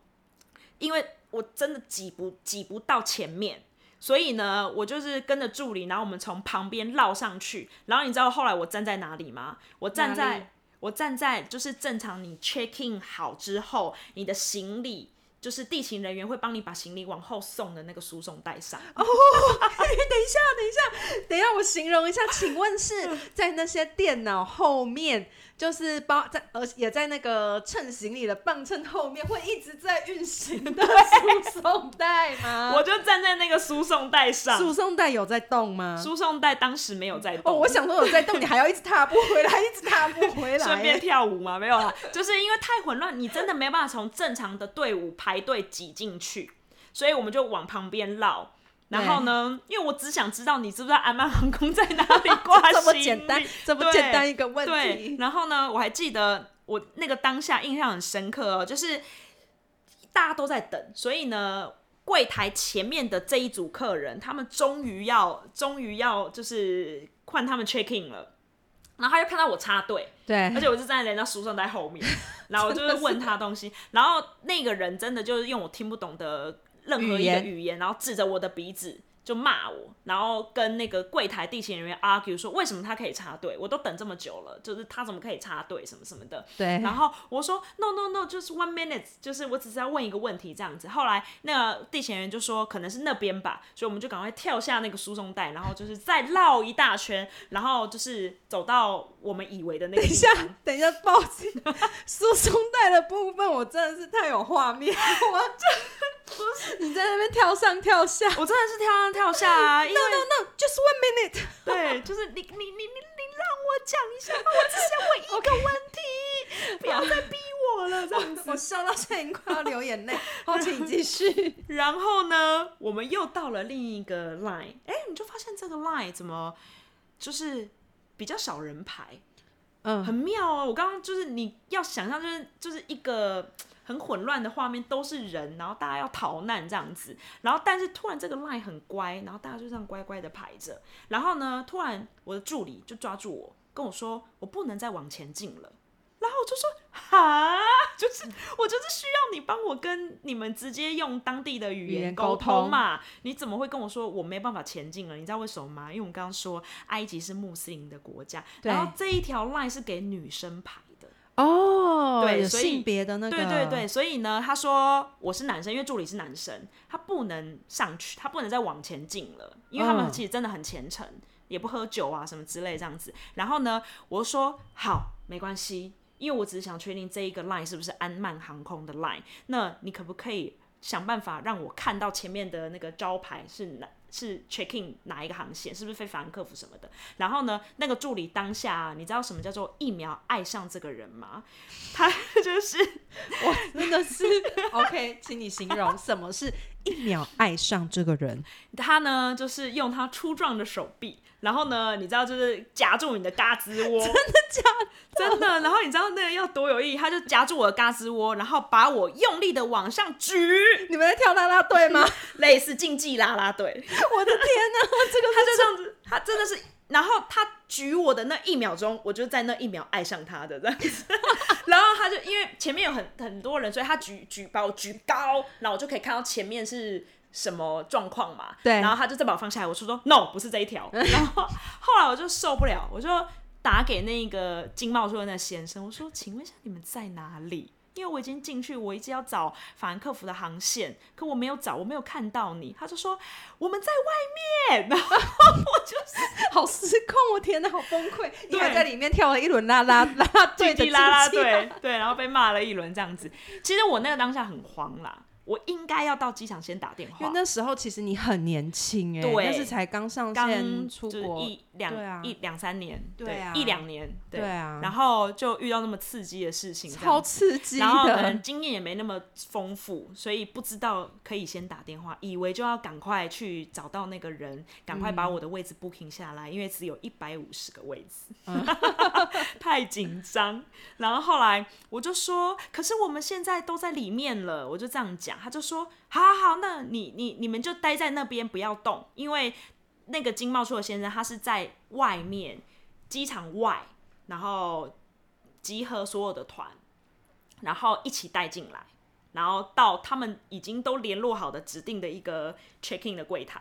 因为我真的挤不挤不到前面。所以呢，我就是跟着助理，然后我们从旁边绕上去。然后你知道后来我站在哪里吗？我站在我站在就是正常你 check in 好之后，你的行李就是地勤人员会帮你把行李往后送的那个输送带上。*laughs* 哦等一下，等一下，等一下，我形容一下，请问是 *laughs* 在那些电脑后面，就是包在，而也在那个称行李的磅秤后面，会一直在运行的输送带吗？*laughs* 我就站在那个输送带上，输送带有在动吗？输送带当时没有在动哦，动。我想说有在动，你还要一直踏步回来，一直踏步回来，顺便跳舞吗？没有啦，就是因为太混乱，你真的没办法从正常的队伍排队挤进去，所以我们就往旁边绕。然后呢，因为我只想知道你知不知道 *laughs* 安曼航空在哪里挂这么简单，这么简单一个问对，题。然后呢，我还记得我那个当下印象很深刻哦，就是大家都在等，所以呢，柜台前面的这一组客人，他们终于要，终于要就是换他们 check in 了。然后他就看到我插队，对而，且我是站在人家书生在后面，*laughs* 然后我就是问他东西，然后那个人真的就是用我听不懂的任何一个语言，然后指着我的鼻子就骂我，然后跟那个柜台地勤人员 argue 说为什么他可以插队，我都等这么久了，就是他怎么可以插队什么什么的。对，然后我说 no no no，就是 one minute，就是我只是要问一个问题这样子。后来那个地勤人员就说可能是那边吧，所以我们就赶快跳下那个输送带，然后就是再绕一大圈，然后就是走到我们以为的那个地 *laughs* 等一下。，等一下，抱歉，输送带的部分我真的是太有画面，我 *laughs* 你在那边跳上跳下 *laughs* 我真的是跳上跳下啊，*laughs* 因为 No no no，just one minute。对，就是你你你你你让我讲一下，我只想问一个问题，不要再逼我了这样子。我笑到现在已经快要流眼泪。好，请继续。然后呢，我们又到了另一个 line，哎，你就发现这个 line 怎么就是比较少人排，嗯，很妙哦。我刚刚就是你要想象，就是就是一个很混乱的画面，都是人，然后大家要逃难这样子。然后但是突然这个 line 很乖，然后大家就这样乖乖的排着。然后呢，突然我的助理就抓住我，跟我说我不能再往前进了。然后我就说哈，*laughs* 就是我就是需要你帮我跟你们直接用当地的语语言言沟沟通通嘛。你怎么会跟我说我没办法前进了？你知道为什么吗？因为我们刚刚说埃及是穆斯林的国家，然后这一条 line 是给女生排的。哦，对所以性别的那个，对对对，，所以呢，他说我是男生，因为助理是男生，他不能上去，他不能再往前进了，因为他们嗯其实真的很虔诚，也不喝酒啊什么之类这样子。然后呢，我就说好，没关系，因为我只是想确定这一个 line 是不是安曼航空的 line，那你可不可以想办法让我看到前面的那个招牌是哪？是 check in 哪一个航线，是不是非法兰克福什么的？然后呢，那个助理当下、啊，你知道什么叫做一秒爱上这个人吗？他 *laughs* 就是我真的是 *laughs* OK，请你形容什么是一秒爱上这个人，他呢就是用他粗壮的手臂，然后呢，你知道就是夹住你的嘎吱窝，*laughs* 真的假的？真的。然后你知道那个要多有意义，他就夹住我的嘎吱窝，然后把我用力的往上举，你们在跳啦啦队吗？*laughs* 类似竞技啦啦队。我的天哪，这 *laughs* 个他就这样子，他真的是，然后他举我的那一秒钟，我就在那一秒爱上他的这样子。然后他就因为前面有很很多人，所以他举举把我举高，然后我就可以看到前面是什么状况嘛。对然后他就再把我放下来，我说说 no，不是这一条。*laughs* 然后后来我就受不了，我就打给那个金茂说的那先生，我说请问一下你们在哪里？因为我已经进去，我一直要找法兰克福的航线，可我没有找，我没有看到你。他就说我们在外面，然后我就是好失控，我天哪，好崩溃！你还在里面跳了一轮啦啦啦啦队的啦啦队，对，然后被骂了一轮这样子。其实我那个当下很慌啦，我应该要到机场先打电话，因为那时候其实你很年轻哎、对那是才刚上刚线出就是国，一两、啊。一两三年，对啊。一两年，对。然后就遇到那么刺激的事情，超刺激然后可能。经验也没那么丰富，所以不知道可以先打电话，以为就要赶快去找到那个人，赶快把我的位置 booking 下来，因为只有一百五十个位置，嗯。*laughs* 太紧张。然后后来我就说，可是我们现在都在里面了，我就这样讲，他就说，好好好，那你你你们就待在那边不要动，因为那个金茂处的先生他是在外面机场外，然后集合所有的团。然后一起带进来，然后到他们已经都联络好的指定的一个 check in 的柜台，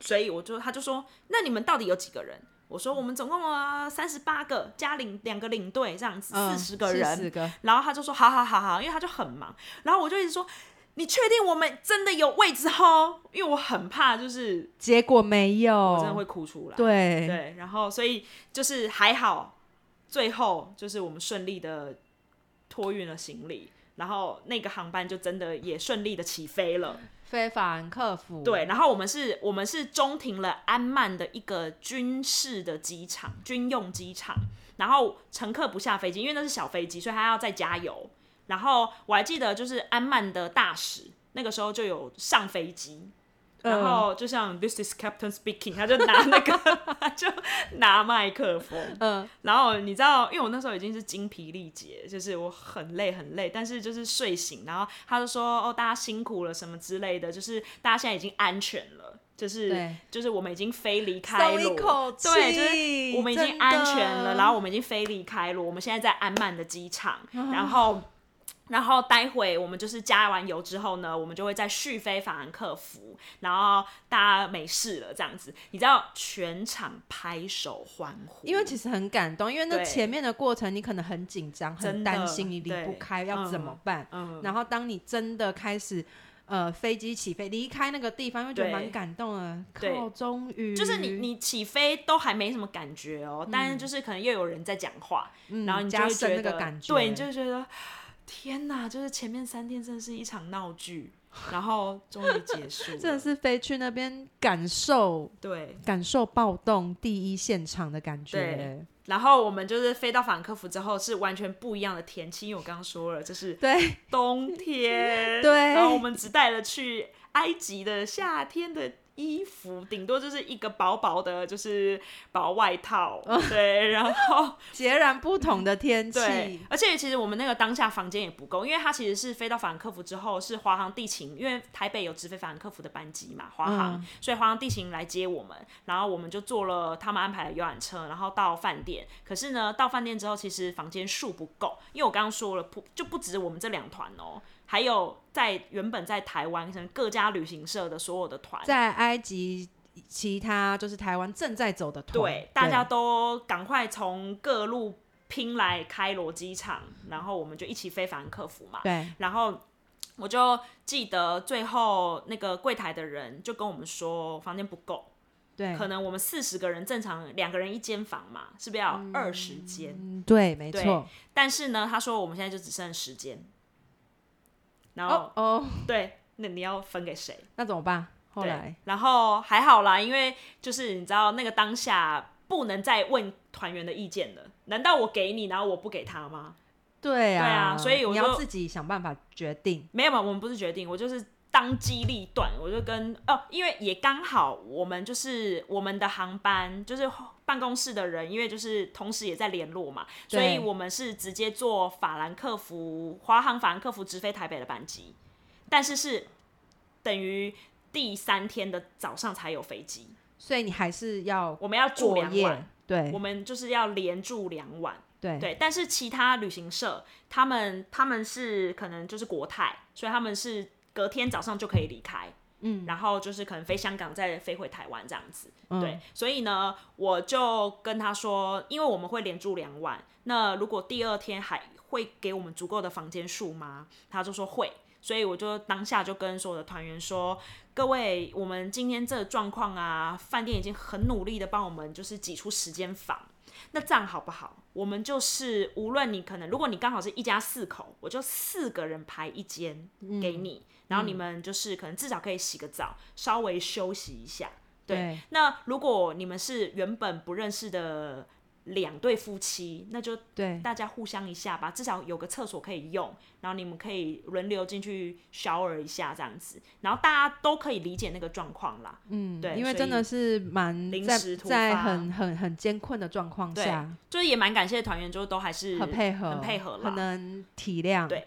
所以我就他就说，那你们到底有几个人？我说我们总共啊三十八个，加领两个领队这样子，嗯四十个人。然后他就说好好好好，因为他就很忙，然后我就一直说。你确定我们真的有位置哦？因为我很怕，就是结果没有，我真的会哭出来。对对，然后所以就是还好，最后就是我们顺利的托运了行李，然后那个航班就真的也顺利的起飞了。非法客服，对，然后我们是，我们是中停了安曼的一个军事的机场，军用机场，然后乘客不下飞机，因为那是小飞机，所以他要再加油。然后我还记得，就是安曼的大使那个时候就有上飞机，然嗯后就像 This is Captain speaking，他就拿那个，*laughs* 他就拿麦克风，嗯，然后你知道，因为我那时候已经是精疲力竭，就是我很累很累，但是就是睡醒，然后他就说哦，大家辛苦了什么之类的，就是大家现在已经安全了。就是对。就是我们已经飞离开罗，口，对，就是我们已经安全了，然后我们已经飞离开了，我们现在在安曼的机场，啊 *laughs* 然后。然后待会我们就是加完油之后呢，我们就会再续飞法兰克福，然后大家没事了这样子，你知道全场拍手欢呼，因为其实很感动，因为那前面的过程你可能很紧张、很担心，你离不对开要怎么办？嗯，然后当你真的开始呃飞机起飞离开那个地方，会觉得对蛮感动的。对。靠，终于。就是你你起飞都还没什么感觉哦，但是就是可能又有人在讲话，嗯然后你就加深会觉得那个感觉，对，你就会觉得天哪，就是前面三天真的是一场闹剧，然后终于结束，*laughs* 真的是飞去那边感受对。感受暴动第一现场的感觉对。然后我们就是飞到法兰克福之后是完全不一样的天气，因为我刚刚说了，这是对冬天，*laughs* 对然后我们只带了去埃及的夏天的衣服，顶多就是一个薄薄的，就是薄外套，对，然后 *laughs* 截然不同的天对气，，而且其实我们那个当下房间也不够，因为它其实是飞到法兰克福之后是华航地勤，因为台北有直飞法兰克福的班机嘛，华航，嗯。所以华航地勤来接我们，然后我们就坐了他们安排的游览车，然后到饭店。可是呢，到饭店之后，其实房间数不够，因为我刚刚说了，不就不止我们这两团哦，还有在原本在台湾可能各家旅行社的所有的团，在埃及其他就是台湾正在走的团，对，大家都赶快从各路拼来开罗机场，然后我们就一起飞法兰克福嘛。对然后我就记得最后那个柜台的人就跟我们说房间不够，对，可能我们四十个人正常两个人一间房嘛，是不是要二十间？嗯对，没错。但是呢，他说我们现在就只剩十间，然后、哦哦，对，那你要分给谁？那怎么办？后对来然后还好啦，因为就是你知道那个当下不能再问团员的意见了。难道我给你，然后我不给他吗？对啊，对啊所以我要自己想办法决定。没有嘛，我们不是决定，我就是当机立断，我就跟哦，因为也刚好我们就是我们的航班就是办公室的人，因为就是同时也在联络嘛，所以我们是直接坐法兰克福华航法兰克福直飞台北的班机，但是是等于第三天的早上才有飞机，所以你还是要我们要住两晚，，对。我们就是要连住两晚。对。对，但是其他旅行社他们他们是可能就是国泰，所以他们是隔天早上就可以离开，嗯，然后就是可能飞香港再飞回台湾这样子，嗯。对，所以呢，我就跟他说，因为我们会连住两晚，那如果第二天还会给我们足够的房间数吗？他就说会。所以我就当下就跟所有的团员说，各位，我们今天这状况啊，饭店已经很努力的帮我们就是挤出时间房，那这样好不好？我们就是无论你可能，如果你刚好是一家四口，我就四个人排一间给你，然后你们就是可能至少可以洗个澡，稍微休息一下。对，对那如果你们是原本不认识的两对夫妻，那就对大家互相一下吧，至少有个厕所可以用，然后你们可以轮流进去 shower 一下这样子，然后大家都可以理解那个状况啦。嗯，对，因为真的是蛮在临时突在很很很艰困的状况对下，就是也蛮感谢团员，就都还是很配合，很配合啦很能体谅。对对，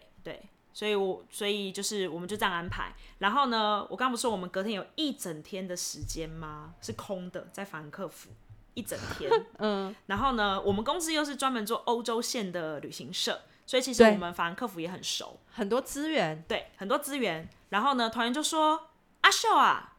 所以我所以就是我们就这样安排。然后呢，我刚不是说我们隔天有一整天的时间吗？是空的，在法兰克福一整天。*laughs* 嗯，然后呢，我们公司又是专门做欧洲线的旅行社，所以其实我们法兰克福也很熟，很多资源，对，很多资源。然后呢，团员就说：“阿秀啊，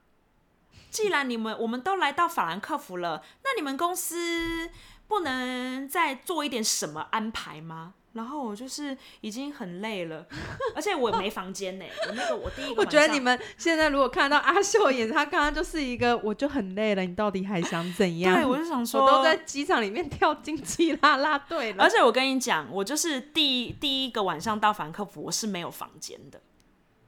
既然你们我们都来到法兰克福了，那你们公司不能再做一点什么安排吗？”然后我就是已经很累了，而且我没房间呢。我那个我第一个我觉得你们现在如果看到阿秀演，他刚刚就是一个，我就很累了，你到底还想怎样？对，我就想说，我都在机场里面跳竞技啦啦队了而。且我跟你讲，我就是第第一个晚上到法兰克福，我是没有房间的，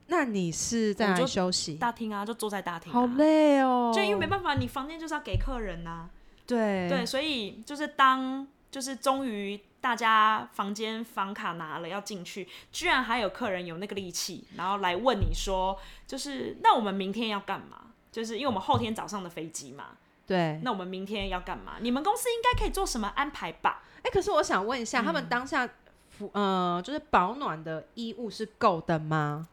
那你是在休息？大厅啊，就坐在大厅、啊，好累哦。就因为没办法，你房间就是要给客人呐、对对，所以就是当就是终于大家房间房卡拿了要进去，居然还有客人有那个力气，然后来问你说，就是那我们明天要干嘛？就是因为我们后天早上的飞机嘛，对。那我们明天要干嘛？你们公司应该可以做什么安排吧？哎、可是我想问一下，他嗯们当下服呃，就是保暖的衣物是够的吗？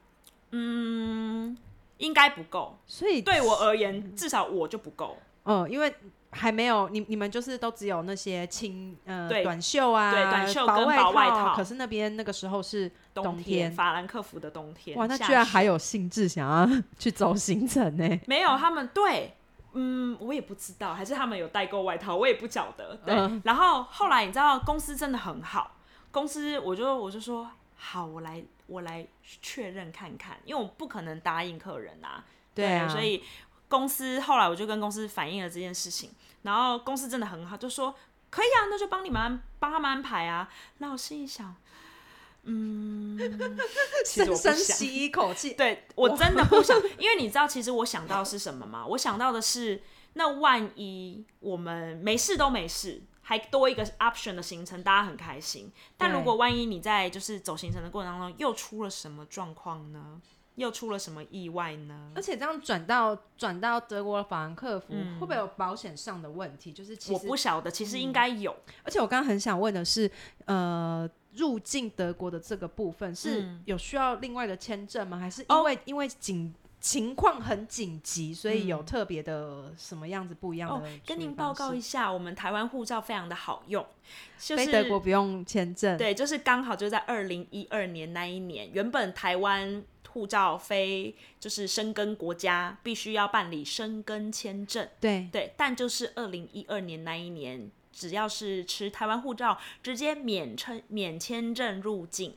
嗯应该不够，所以对我而言，至少我就不够。呃，因为还没有你你们就是都只有那些轻呃短袖啊，对短袖跟薄外套可是那边那个时候是冬冬天法兰克福的冬天，哇，那居然还有兴致想要去走行程呢、没有，他们对，嗯，我也不知道，还是他们有代购外套，我也不晓得。对，嗯。然后后来你知道公司真的很好，公司我就我就说好，我来我来确认看看，因为我不可能答应客人啊，对啊。所以公司后来我就跟公司反映了这件事情，然后公司真的很好，就说可以啊，那就帮你们安帮他们安排啊。那我心里想，嗯，*laughs* 其实我深想。深吸一口气，对我真的不想，*laughs* 因为你知道，其实我想到是什么吗？我想到的是，那万一我们没事都没事，还多一个 option 的行程，大家很开心。但如果万一你在就是走行程的过程当中又出了什么状况呢？又出了什么意外呢？而且这样转到转到德国的法兰克福，会不会有保险上的问题？就是其我实不晓得，其实应该有。而且我刚刚很想问的是，呃，入境德国的这个部分是嗯有需要另外的签证吗？还是因哦为、因为紧情况很紧急，所以有特别的什么样子不一样的、嗯哦，跟您报告一下，我们台湾护照非常的好用，就是飞德国不用签证，对，就是刚好就在二零一二年那一年，原本台湾护照非就是生根国家必须要办理生根签证，对对，但就是二零一二年那一年，只要是持台湾护照，直接免签免签证入境。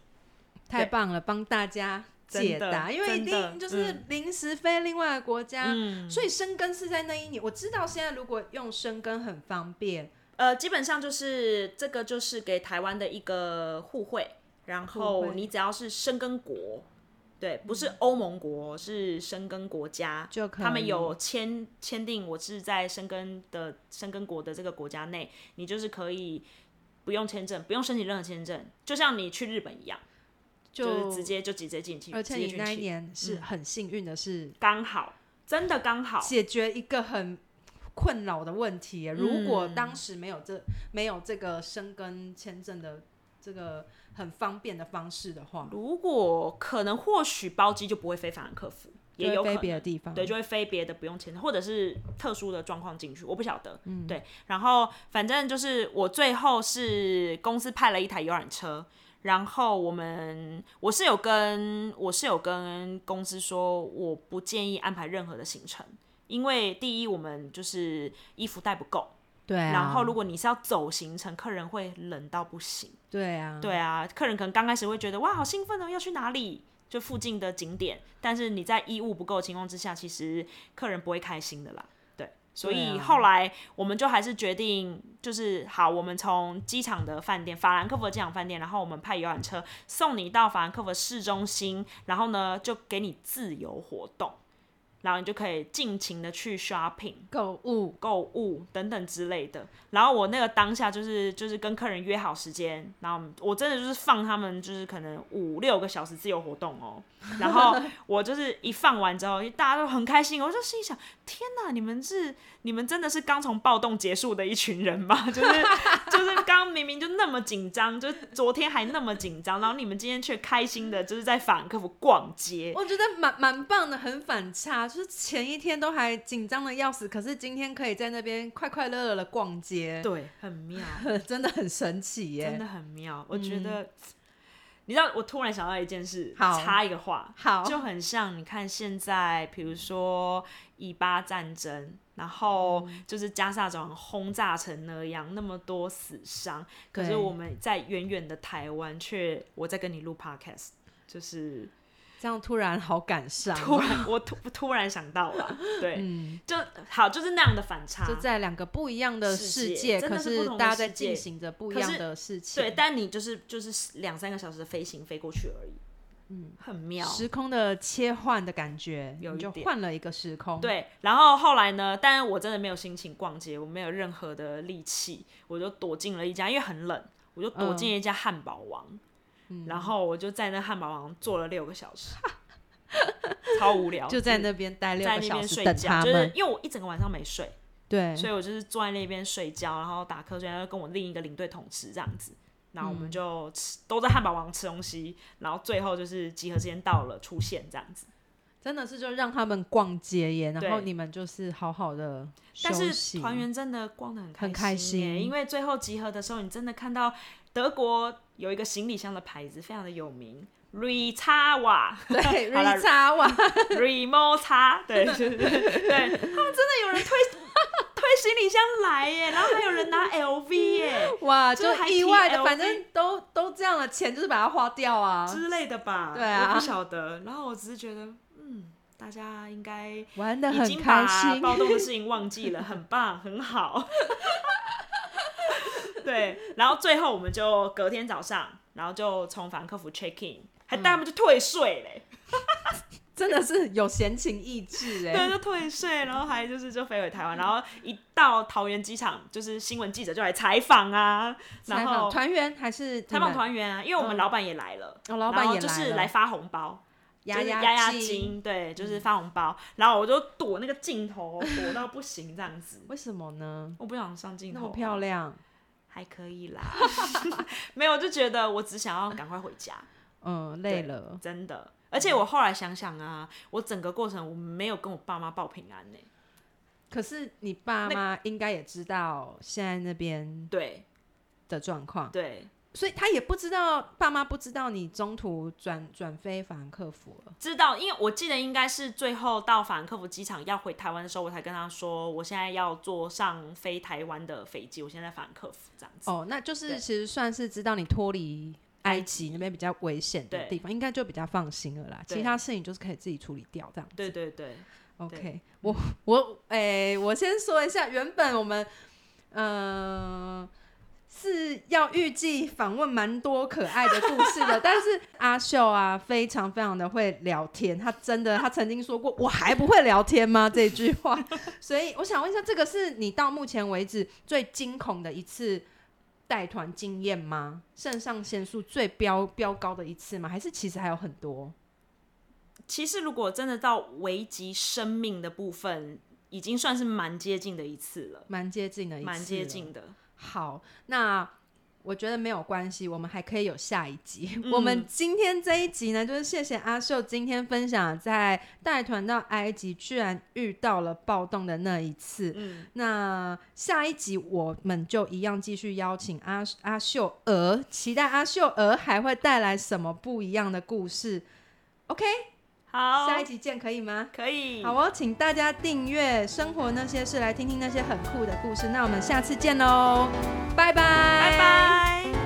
太棒了，帮大家解答，因为一定就是嗯临时飞另外的国家，嗯，所以生根是在那一年。我知道现在如果用生根很方便，呃，基本上就是这个就是给台湾的一个互惠，然互后你只要是生根国。对，不是欧盟国，是申根国家，就可他们有签签订，我是在申根的申根国的这个国家内，你就是可以不用签证，不用申请任何签证，就像你去日本一样。就是直接就直接进去，而且你那一年是嗯很幸运的是刚好，真的刚好，解决一个很困扰的问题。如果嗯当时没有这没有这个生根签证的这个很方便的方式的话，如果可能，或许包机就不会飞法兰克福，也有可能飞别的地方。对，就会飞别的不用签证，或者是特殊的状况进去，我不晓得。嗯对，然后反正就是我最后是公司派了一台游览车，然后我们我是有跟我是有跟公司说，我不建议安排任何的行程，因为第一我们就是衣服带不够，对啊，然后如果你是要走行程，客人会冷到不行。对啊，对啊，客人可能刚开始会觉得哇，好兴奋哦，要去哪里？就附近的景点，但是你在衣物不够的情况之下，其实客人不会开心的啦。对，所以后来我们就还是决定，就是好，我们从机场的饭店法兰克福的机场饭店，然后我们派游览车送你到法兰克福市中心，然后呢就给你自由活动，然后你就可以尽情的去 shopping。购物购物等等之类的。然后我那个当下就是就是跟客人约好时间，然后我真的就是放他们就是可能五六个小时自由活动哦。*laughs* 然后我就是一放完之后，大家都很开心，我就心想：天哪，你们是你们真的是刚从暴动结束的一群人吗？*laughs* 就是就是刚明明就那么紧张，就昨天还那么紧张，然后你们今天却开心的，就是在法兰克福逛街。我觉得蛮蛮棒的，很反差。就是前一天都还紧张的要死，可是今天可以在那边快快乐乐的逛街，对，很妙。*laughs* 真的很神奇耶！真的很妙。我觉得，你知道，我突然想到一件事，插一个话，好，就很像你看现在，比如说以巴战争，然后就是加沙走廊轰炸成那样，那么多死伤，可是我们在远远的台湾，却我在跟你录 podcast，就是这样突然好感伤，突然我突突然想到了，*laughs* 对，嗯，就好，就是那样的反差，就在两个不一样的世界世界，可是大家在进行着不一样的事情，对，但你就是就是两三个小时的飞行飞过去而已，嗯，很妙，时空的切换的感觉，有一点。换了一个时空，，对，然后后来呢？但是我真的没有心情逛街，我没有任何的力气，我就躲进了一家，因为很冷，我就躲进了一家汉堡王，然后我就在那汉堡王坐了六个小时，*laughs* 超无聊，就在那边待六个小时睡觉，就是，因为我一整个晚上没睡，对，所以我就是坐在那边睡觉，然后打瞌睡，然后跟我另一个领队同吃这样子。然后我嗯们就吃，都在汉堡王吃东西，然后最后就是集合时间到了，出现这样子。真的是就让他们逛街耶，然后你们就是好好的但是团员真的逛的很很开开心耶因为最后集合的时候，你真的看到德国有一个行李箱的牌子，非常的有名 r e c a w a 对，*laughs* 好了瑞查哇，r e m o c a 对 *laughs* 对他们真的有人推 *laughs* 推行李箱来耶，然后还有人拿 LV 耶哇，就还意外的，反正都都这样了，钱就是把它花掉啊，之类的吧，对啊我不晓得。然后我只是觉得，嗯，大家应该玩的很已经把开心，暴动的事情忘记了，很棒，很好。对，然后最后我们就隔天早上，然后就从法兰克福 check in，还带他们去退税嘞，*laughs* 真的是有闲情逸致哎对，哎，就退税，然后还就是就飞回台湾，然后一到桃园机场，就是新闻记者就来采访啊，然采后访团员还是采访团员啊，因为我们嗯老板也来了，哦，老板也了就是来发红包，压就是压压惊，对，就是发红包，然后我就躲那个镜头，躲到不行这样子，*laughs* 为什么呢？我不想上镜头，那么漂亮，还可以啦，*laughs* 没有，就觉得我只想要赶快回家，*laughs* 嗯，累了，真的。而且我后来想想啊，我整个过程我没有跟我爸妈报平安呢、可是你爸妈应该也知道现在那边对的状况，对，所以他也不知道，爸妈不知道你中途转转飞法兰克福了。知道，因为我记得应该是最后到法兰克福机场要回台湾的时候，我才跟他说，我现在要坐上飞台湾的飞机，我现在在法兰克福这样子。哦，那就是其实算是知道你脱离埃及那边比较危险的地方，应该就比较放心了啦。其他事情就是可以自己处理掉这样子。对对对，OK，我我诶、我先说一下，原本我们呃是要预计访问蛮多可爱的故事的，但是阿秀啊，非常非常的会聊天，他真的他曾经说过“我还不会聊天吗”这句话，所以我想问一下，这个是你到目前为止最惊恐的一次带团经验吗？肾上腺素最飙飙高的一次吗？还是其实还有很多？其实如果真的到危及生命的部分，已经算是蛮接近的一次了，蛮接近的，蛮接近的。好，那我觉得没有关系，我们还可以有下一集。嗯 *laughs* 我们今天这一集呢，就是谢谢阿秀今天分享在带团到埃及居然遇到了暴动的那一次。嗯，那下一集我们就一样继续邀请阿阿秀娥，期待阿秀娥还会带来什么不一样的故事。OK，好，下一集见，可以吗？可以，好哦，请大家订阅《生活那些事》，来听听那些很酷的故事。那我们下次见喽，拜拜，拜拜。